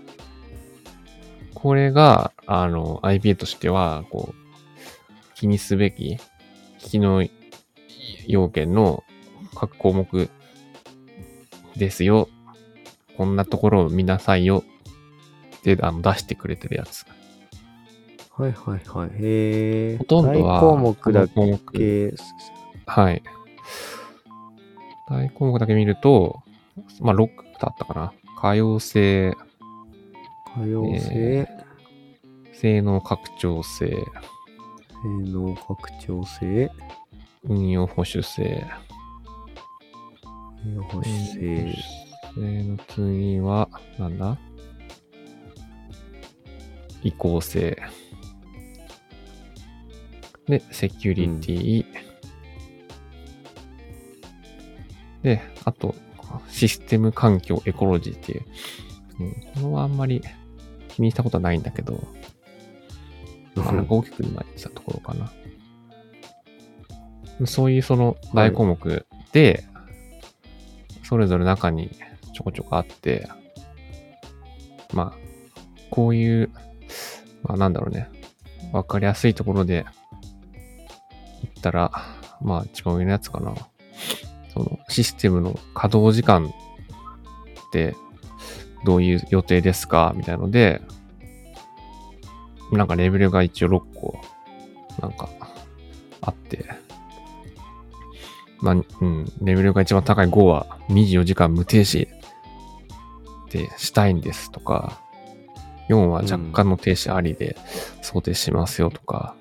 これが、あの、IPA としては、こう、気にすべき、引きの要件の各項目ですよ。こんなところを見なさいよ。ってあの出してくれてるやつ。はいはいはい。へえ。ほとんどは、大項目だけ。はい。大項目だけ見ると、まあ、6だったかな。可用性、可用性、性能拡張性、性能拡張性、運用保守性。運用保守性、性の次は、なんだ？移行性。で、セキュリティ。で、あと、システム環境エコロジーっていう。うん、これはあんまり気にしたことはないんだけど、まかなんか大きく今言ってたところかな。そういうその大項目で、それぞれ中にちょこちょこあって、まあ、こういう、まあなんだろうね、わかりやすいところで言ったら、まあ一番上のやつかな。そのシステムの稼働時間ってどういう予定ですか？みたいので、なんかレベルが一応6個、なんかあって、まあ、うん、レベルが一番高い5は24時間無停止でしたいんですとか、4は若干の停止ありで想定しますよとか、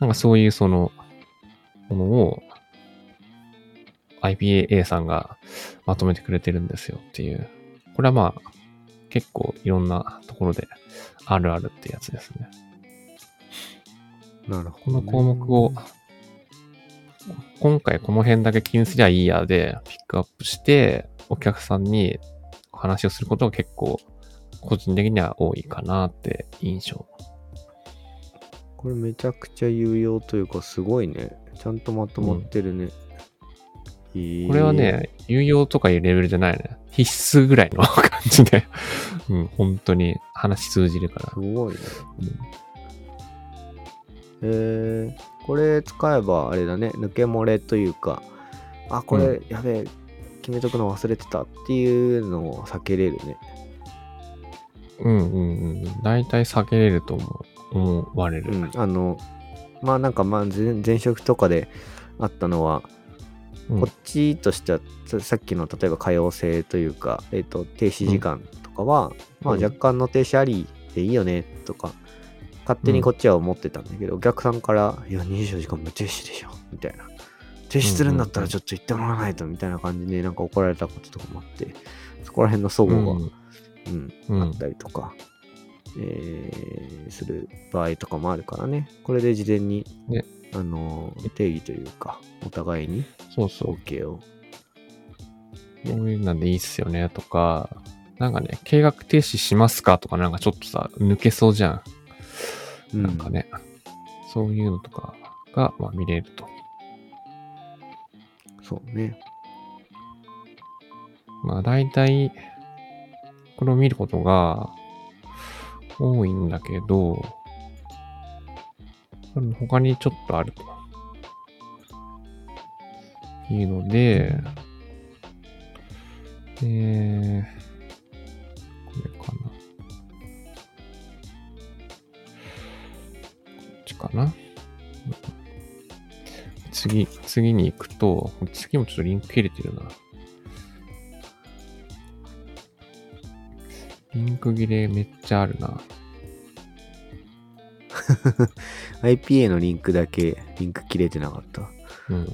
なんかそういうそのものを IPA さんがまとめてくれてるんですよっていう。これはまあ結構いろんなところであるあるってやつですね。なるほど、この項目を、今回この辺だけ気にすりゃいいやでピックアップして、お客さんに話をすることが結構個人的には多いかなって印象。これめちゃくちゃ有用というか、すごいね。ちゃんとまとまってるね。いいこれは、ね、有用とかいうレベルじゃないね。必須ぐらいの感じで、[laughs] うん、本当に話通じるからす。ごいね。えー、これ使えばあれだね、抜け漏れというか、あ、これ、やべえ、決めとくの忘れてたっていうのを避けれるね。うんうんうん。大体避けれると思う、思われる。うん、あの、まあなんかまあ前前職とかであったのは、うん。こっちとしてはささっきの例えば可用性というか、えっと停止時間とかは、まあうん。若干の停止ありでいいよねとか勝手にこっちは思ってたんだけど、お客さんから「いや24時間無停止でしょ」みたいな「停止するんだったらちょっと言ってもらわないと」みたいな感じでなんか怒られたこととかもあってそこら辺の齟齬が、うんうん。あったりとか、えーする場合とかもあるからね。これで事前に、ねあのー定義というかお互いにそうそう。OK をこういうのでいいっすよねとか、なんかね、計画停止しますかとかなんかちょっとさ、抜けそうじゃん。なんかね、そういうのとかが、まあ、見れると。そうねまあ大体、これを見ることが多いんだけど、他にちょっとあると。いうので、えー、これかな。こっちかな。次、次に行くと、次もちょっとリンク切れてるな。リンク切れめっちゃあるな。[laughs] IPA のリンクだけリンク切れてなかったうん。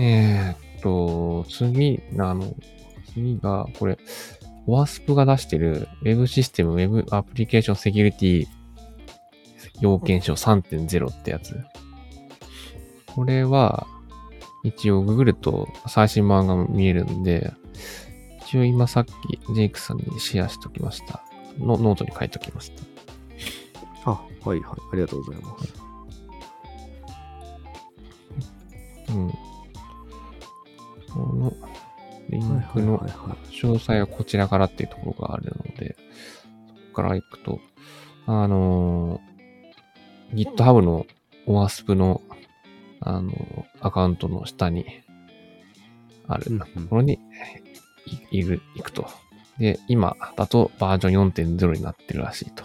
えー、っと、次、あの、次が、これ、OWASP が出してる Web システム Web アプリケーションセキュリティ要件書3.0ってやつ。これは、一応ググると最新版が見えるんで、一応今さっきジェイクさんにシェアしときました。のノートに書いときました。あはいはいありがとうございますうん。このリンクはいの詳細はこちらからっていうところがあるので、そこから行くと、あのー GitHub の OWASP の、あのーアカウントの下にあるうんところにいいる、行くと。で、今だとバージョン4.0になってるらしいと。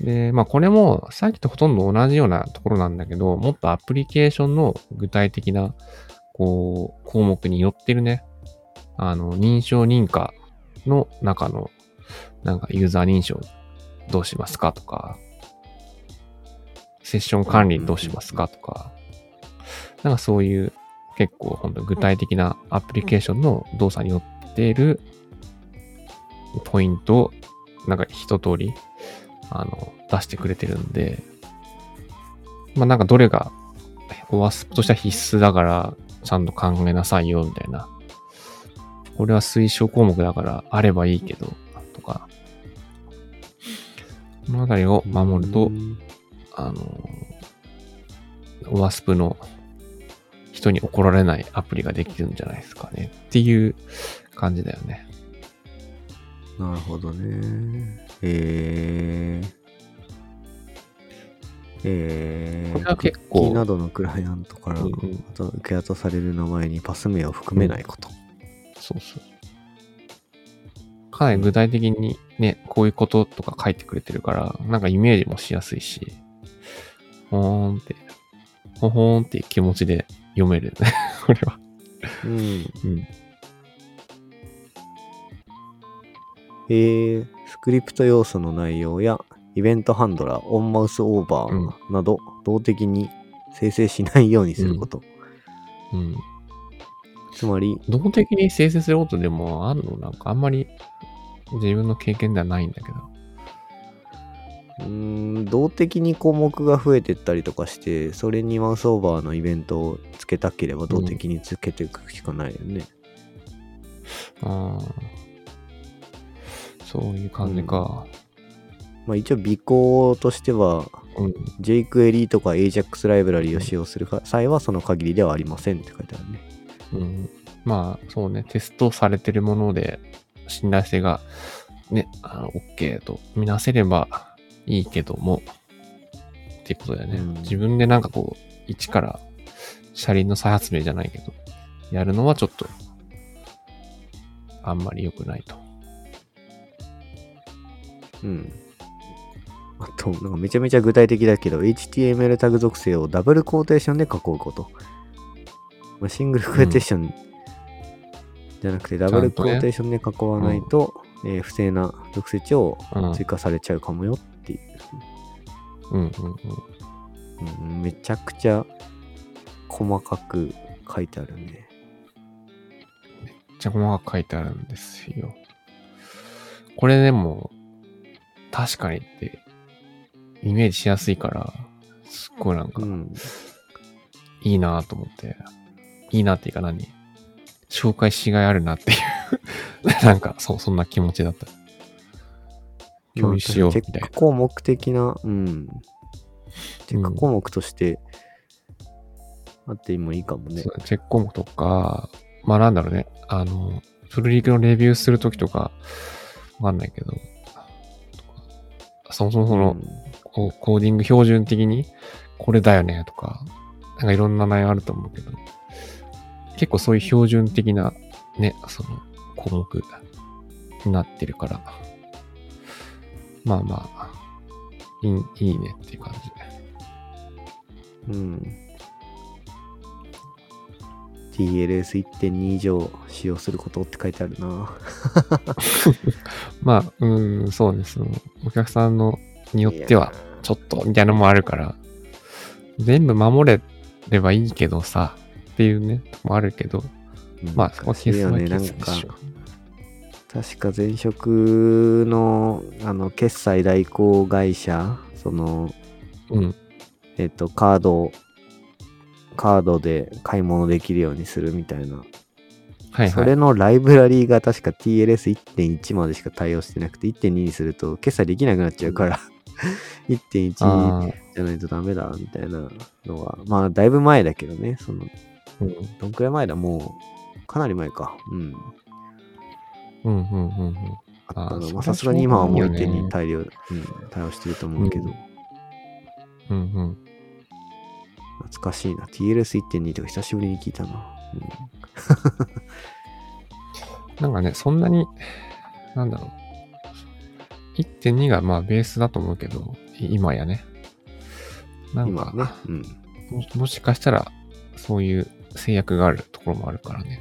で、まあこれもさっきとほとんど同じようなところなんだけど、もっとアプリケーションの具体的な、こう、項目によってるね、あの、認証認可の中の、なんかユーザー認証どうしますかとか、セッション管理どうしますかとか、なんかそういう結構本当具体的なアプリケーションの動作によっているポイントなんか一通りあの出してくれてるんで、まあなんかどれが OWASP としては必須だからちゃんと考えなさいよみたいな。これは推奨項目だからあればいいけど、とか、このあたりを守ると、うんあの、ワスプの人に怒られないアプリができるんじゃないですかねっていう感じだよね。なるほどね。えー。えー、これは結構、などのクライアントから、うんうんあと受け渡される名前にパス名を含めないこと。そうそう。かなり具体的にね、こういうこととか書いてくれてるから、なんかイメージもしやすいし、ほーんって、ほほーんっていう気持ちで読めるね。[laughs] これは。うん。うん。えー、スクリプト要素の内容やイベントハンドラー、オンマウスオーバーなど、動的に生成しないようにすること。うん。つまり、動的に生成することでもあるの？なんかあんまり自分の経験ではないんだけど。うーん、動的に項目が増えてったりとかして、それにマウスオーバーのイベントをつけたければ動的につけていくしかないよね。ああ。そういう感じか。まあ一応尾行としては、うん。jQuery とか AJAX ライブラリを使用する際はその限りではありませんって書いてあるね。うん。まあ、そうね。テストされてるもので、信頼性が、ね、あの、OK とみなせればいいけども、っていうことだよね。うん自分でなんかこう、一から車輪の再発明じゃないけど、やるのはちょっと、あんまり良くないと。うん。あと、なんかめちゃめちゃ具体的だけど、HTML タグ属性をダブルコーテーションで囲うこと。まあ、シングルコーテーションじゃなくて、ダブルコーテーションで囲わないと、えー不正な属性値をうん。追加されちゃうかもよっていう。うんうんうん。うん、めちゃくちゃ細かく書いてあるね。めっちゃ細かく書いてあるんですよ。これでも、確かにって、イメージしやすいから、すっごいなんかう、ん。いいなと思って、いいなっていうか何？紹介しがいあるなっていう [laughs] なんか、そ、そんな気持ちだった。共有しようみたいなチェック。項目的な、うん。チェック項目として、あってもいいかもね。チェック項目とか、まあなんだろうね、あの、フルリークのレビューするときとか、わかんないけど、そもそもその、こうコーディング標準的にこれだよねとか、なんかいろんな内容あると思うけど、結構そういう標準的なね、その項目になってるから、まあまあ、いいいいねっていう感じ。うん。TLS1.2 以上使用することって書いてあるな。[laughs] まあ、うーん、そうです。お客さんのによっては、ちょっとみたいなのもあるから、全部守れればいいけどさ、っていうね、もあるけど、うんまあ、そこは消すはいやね、なんか消すでしょ。、確か前職の、あの、決済代行会社、その、うん。えっと、カード、カードで買い物できるようにするみたいな。はいはい。それのライブラリーが確か TLS1.1 までしか対応してなくて、1.2にすると決済できなくなっちゃうから、[laughs] 1.1あーじゃないとダメだみたいなのが、まあ、だいぶ前だけどね、その、うん、どんくらい前だもう、かなり前か。うん。うん、うん、うんうん。あったの。まあ、さすがに今はもうしょうがないよね1.2対応、うん、対応してると思うけど、うんうんうん。懐かしいな。TLS1.2 とか久しぶりに聞いたな。[laughs] なんかね、そんなに、なんだろう。1.2がまあベースだと思うけど、い今やね。う、なんか、ね。うん。ももしかしたら、そういう制約があるところもあるからね。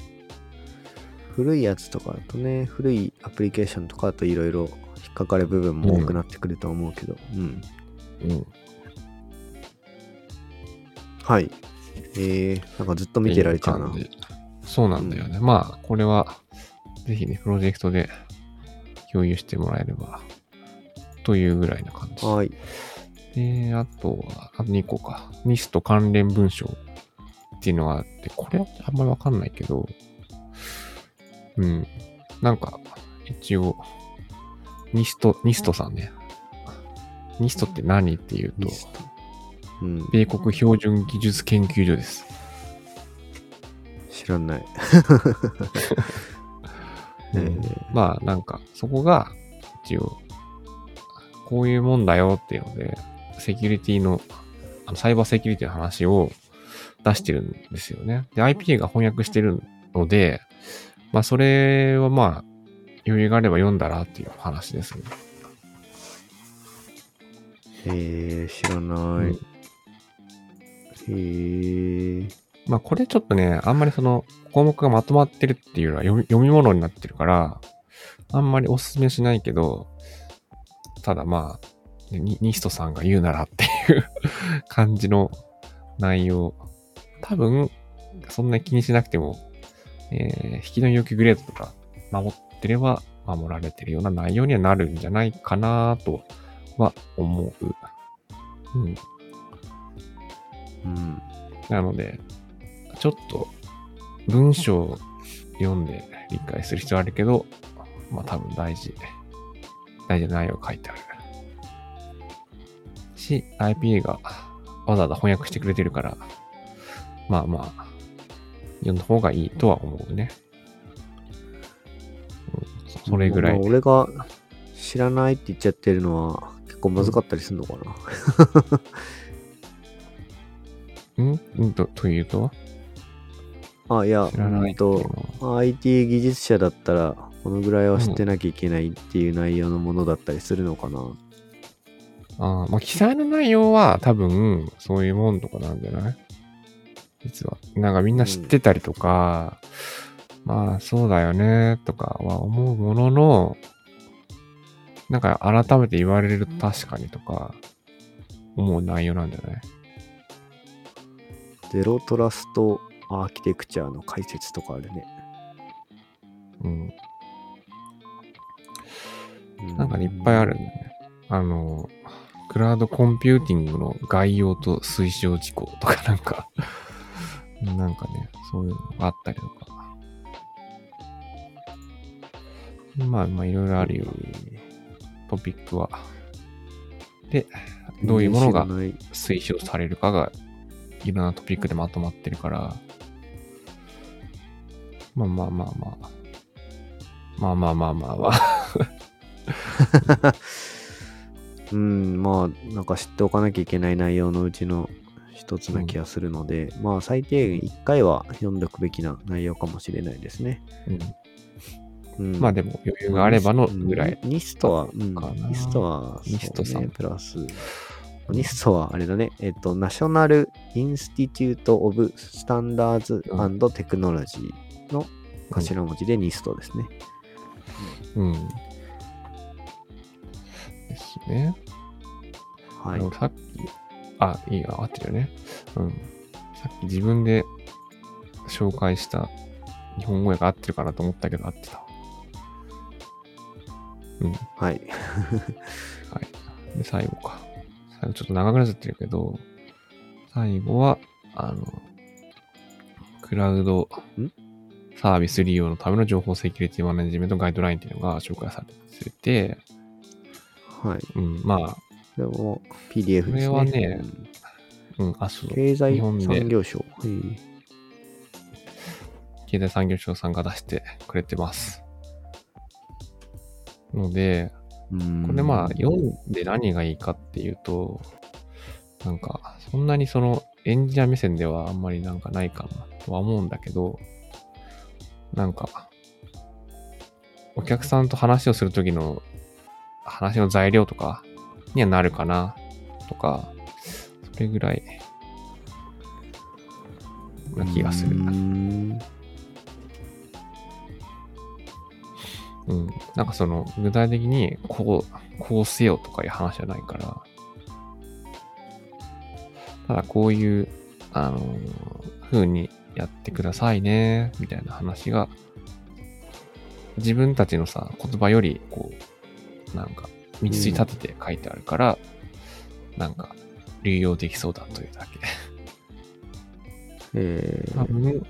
古いやつとかだとね、古いアプリケーションとかだといろいろ引っかかる部分も多くなってくると思うけど、うん。うん。はい。えー、なんかずっと見てられちゃうなそうなんだよね。まあ、これは、ぜひね、プロジェクトで共有してもらえれば、というぐらいな感じ。はい。で、あとは、あと2個か。ニスト関連文章っていうのがあって、これはあんまりわかんないけど、うん。なんか、一応、ニスト、ニストさんね。ニストって何っていうとニ、スト。うん。米国標準技術研究所です。知らない。え [laughs] ーまあなんか、そこが、一応、こういうもんだよっていうので、セキュリティの、あのサイバーセキュリティの話を出してるんですよね。で、IP が翻訳してるので、まあそれはまあ、余裕があれば読んだらっていう話ですね。えー、知らない。へ。まあこれちょっとね、あんまりその項目がまとまってるっていうよりは読み読み物になってるから、あんまりおすすめしないけど、ただまあ、ニニストさんが言うならっていう感じの内容。多分、そんな気にしなくても、えー引きの要求グレードとか守ってれば守られてるような内容にはなるんじゃないかなとは思う。うん。うん。なので、ちょっと文章を読んで理解する必要あるけど、まあ多分大事。大事な内容書いてある。し、IPA がわざわざ翻訳してくれてるから、まあまあ、読んだ方がいいとは思うね。うん、それぐらい。俺が知らないって言っちゃってるのは結構まずかったりするのかな。ん？んと、というと？あ、いや、知らないと IT 技術者だったら、このぐらいは知ってなきゃいけないっていう内容のものだったりするのかな。あーまあ、記載の内容は多分、そういうもんとかなんじゃない？実は。なんかみんな知ってたりとか、まあ、そうだよね、とかは思うものの、なんか改めて言われると確かにとか、思う内容なんじゃない？ゼロトラストアーキテクチャの解説とかあるね。うん。うなんかね、いっぱいあるんだよね。あの、クラウドコンピューティングの概要と推奨事項とかなんか、[laughs] なんかね、そういうのがあったりとか。まあまあいろいろあるよ。トピックは。で、どういうものが推奨されるかがいろんなトピックでまとまってるから、まあまあまあまあ。まあまあまあまあまあ。[laughs] うん、まあ、なんか知っておかなきゃいけない内容のうちの一つな気がするので、まあ、最低限1回は読んでおくべきな内容かもしれないですね。うんうん、まあでも余裕があればのぐらい。うんニストは、うんニストは、ニストさんプラス、ニストはあれだね、えっと、ナショナル・インスティテュート・オブ・スタンダーズ・テクノロジーの頭文字でニストですね。うん。ですね。はい。俺さっき、あ、いいよ、合ってるよね。うん。さっき自分で紹介した日本語訳合ってるかなと思ったけど合ってたわ。うん。はい。はい。で、最後か。ちょっと長くなっちゃってるけど、最後は、あの、クラウドん？サービス利用のための情報セキュリティマネジメントガイドラインっていうのが紹介されてて、はい。うん、まあ、でも、PDF ですね。これはねうん、あ、そううん、経済産業省。経済産業省さんが出してくれてます。ので、うんこれまあ読んで何がいいかっていうと、なんかそんなにそのエンジニア目線ではあんまりなんかないかなとは思うんだけど、なんかお客さんと話をするときの話の材料とかにはなるかなとか、それぐらいな気がする。うんうん。なんかその、具体的に、こう、こうせよとかいう話じゃないから、ただこういう、あの風にやってくださいね、みたいな話が、自分たちのさ、言葉より、こう、なんか、道筋立てて書いてあるから、なんか、流用できそうだというだけ。えー多分、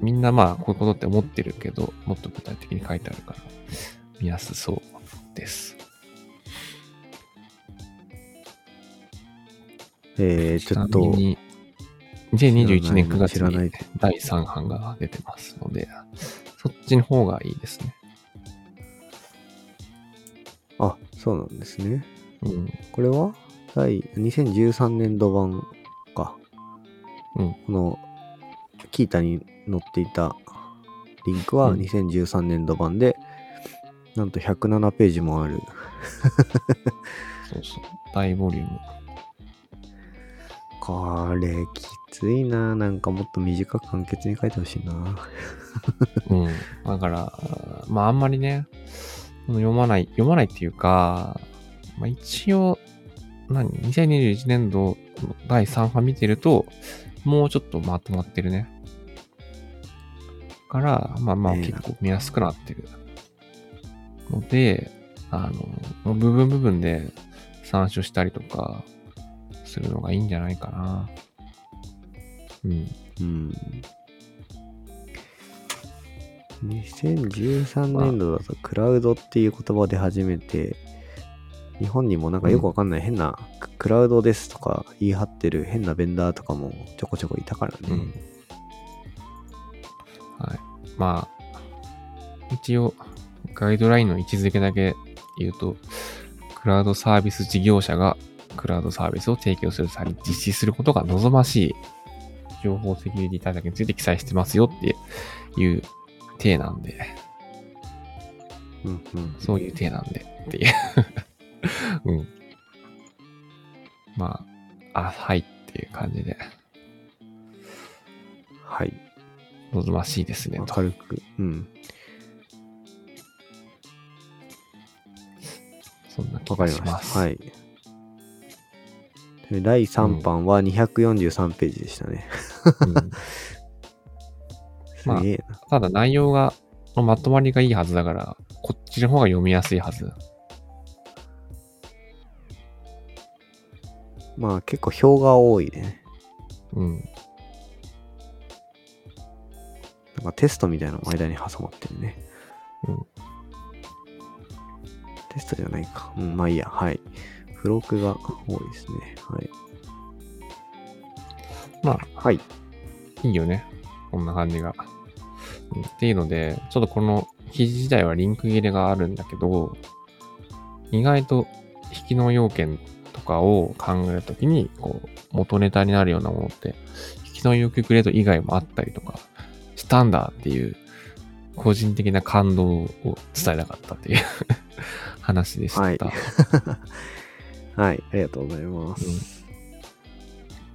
みんなまあ、こういうことって思ってるけど、もっと具体的に書いてあるから、見やすそうっです。えー、ちょっとちなみ、に、2021年9月に第3版が出てますので、そっちの方がいいですね。あ、そうなんですね。うん。これは？第2013年度版か。うん。この、キータに載っていたリンクはうん2013年度版で、なんと107ページもある。そうそう。大ボリューム。これ、きついな。なんかもっと短く簡潔に書いてほしいな。[laughs] うん。だから、まああんまりね、読まない、読まないっていうか、まあ一応、何 ?2021 年度の第3版見てると、もうちょっとまとまってるね。から、まあまあ結構見やすくなってる。ので、あの、部分部分で参照したりとかするのがいいんじゃないかな。うん。うん。2013年度だとクラウドっていう言葉で初めて、日本にもなんかよくわかんない変な、ククラウドですとか言い張ってる変なベンダーとかもちょこちょこいたからね。うん。はい。まあ、一応、ガイドラインの位置づけだけ言うと、クラウドサービス事業者がクラウドサービスを提供する際に実施することが望ましい情報セキュリティ対策について記載してますよっていう体なんで、うんうん。そういう体なんでっていう。[laughs] うん。まあ、あ、はいっていう感じで、はい。望ましいですねと。明るく。うん。そんな気がしま。りま。はい。で第3版は243ページでしたね。うん [laughs] すげえな。ただ内容が、まとまりがいいはずだから、こっちの方が読みやすいはず。まあ結構表が多いね。うん。なんかテストみたいなのも間に挟まってるね。うんテストじゃないか。うん、まあいいや。はい。付録が多いですね。はい。まあ、はい。いいよね。こんな感じが。うんっていうので、ちょっとこの記事自体はリンク切れがあるんだけど、意外と引きの要件とかを考えるときに、こう、元ネタになるようなものって、引きの要求グレード以外もあったりとか、したんだっていう、個人的な感動を伝えたかったっていう [laughs] 話でした。はい [laughs] はい。ありがとうございます。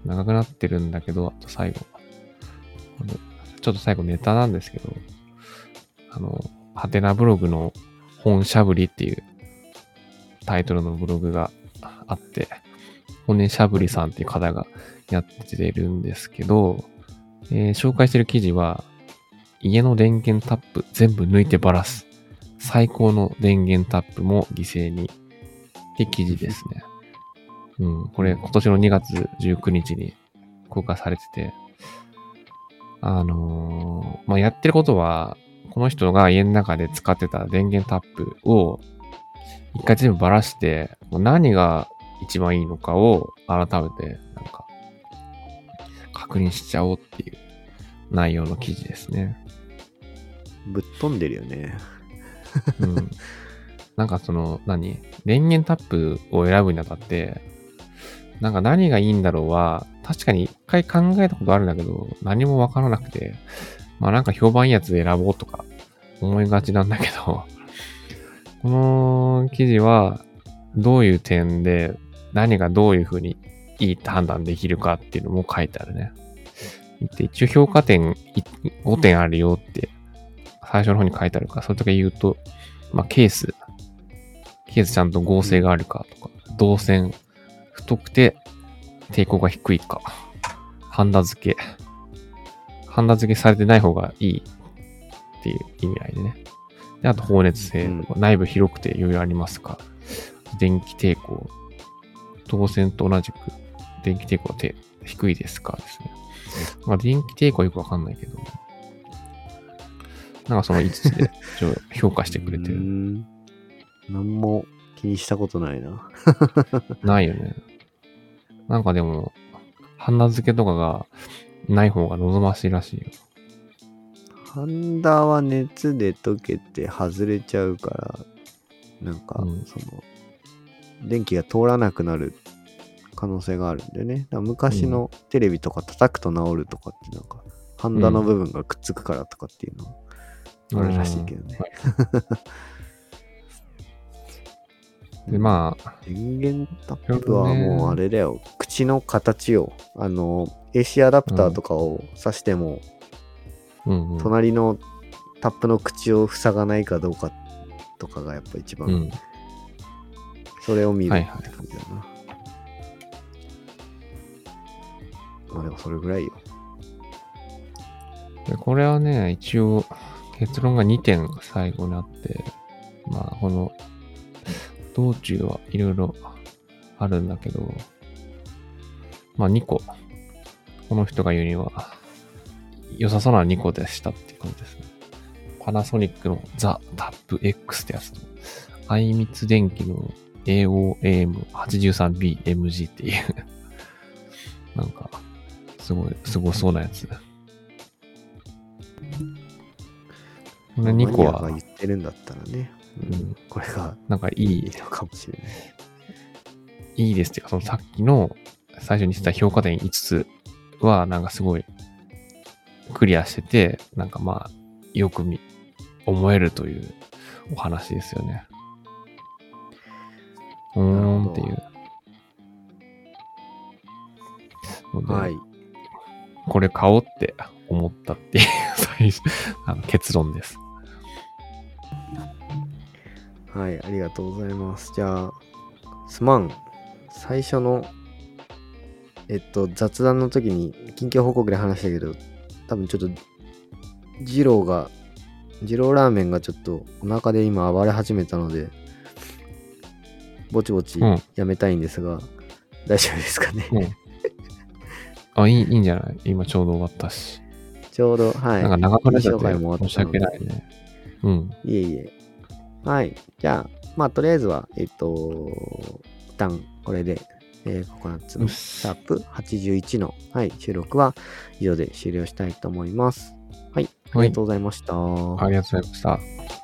長くなってるんだけど、あと最後。ちょっと最後ネタなんですけど、あの、ハテナブログの本しゃぶりっていうタイトルのブログがあって、本しゃぶりさんっていう方がやってるんですけど、えー紹介してる記事は、家の電源タップ全部抜いてばらす。最高の電源タップも犠牲に。って記事ですね。うん、これ今年の2月19日に公開されてて、あのーまあ、やってることは、この人が家の中で使ってた電源タップを一回全部ばらして、何が一番いいのかを改めてなんか確認しちゃおうっていう内容の記事ですね。ぶっ飛んでるよね。うん。なんかその、何？電源タップを選ぶにあたって、なんか何がいいんだろうは、確かに一回考えたことあるんだけど、何もわからなくて、まあなんか評判いいやつ選ぼうとか思いがちなんだけど、この記事はどういう点で何がどういうふうにいいって判断できるかっていうのも書いてあるね。一応評価点5点あるよって最初の方に書いてあるから、それとか言うと、まあケース、ケースちゃんと合成があるかとか、動線太くて抵抗が低いか、ハンダ付け、ハンダ付けされてない方がいいっていう意味合いでね。であと放熱性とか、内部広くて余裕ありますか、電気抵抗、動線と同じく電気抵抗は低低いですかですね。まあ、電気抵抗はよくわかんないけど、なんかその5つで評価してくれてる。何も気にしたことないな。[laughs] ないよね。なんかでも、ハンダ付けとかがない方が望ましいらしいよ。ハンダは熱で溶けて外れちゃうから、なんか、うんその、電気が通らなくなる可能性があるんでね。昔のテレビとか叩くと治るとかってなんか、ハンダの部分がくっつくからとかっていうのあるらしいけどね。で、まあ、電源タップはもうあれだよ。口の形を、あの、AC アダプターとかを挿しても、うんうん。隣のタップの口を塞がないかどうかとかがやっぱ一番、うん。それを見るってはいはい感じだな。まあでもそれぐらいよ。でこれはね、一応、結論が2点最後にあって、まあ、この、道中はいろいろあるんだけど、まあ2個、この人が言うには、良さそうな2個でしたっていうことですね。パナソニックのザ・タップ X ってやつと、アイミツ電機の AOAM83BMG っていう、なんか、すごい、すごそうなやつ。これ2個はが言、ってるんだったらね、うんうんこれがなんかいいのかもしれない。いいですっていうか、そのさっきの最初に言ってた評価点5つは、なんかすごいクリアしてて、なんかまあ、よく見、思えるというお話ですよね。うーんっていう。はい。これ買おうって思ったっていう最初あの結論です。はい、ありがとうございます。じゃあ、すまん。最初の、えっと、雑談の時に、近況報告で話したけど、多分ちょっと、二郎が、二郎ラーメンがちょっとお腹で今暴れ始めたので、ぼちぼちうんやめたいんですが、大丈夫ですかね？うん。[laughs] あ、いい、いいんじゃない？今ちょうど終わったし。ちょうど、はい。なんか長くなっちゃって申終わったのでし訳ないね。うん。いえいえ。はい。じゃあ、まあ、とりあえずは、えっと、一旦これで、えーココナッツのシャープ81の、はい、収録は以上で終了したいと思います。はい。ありがとうございました。ありがとうございました。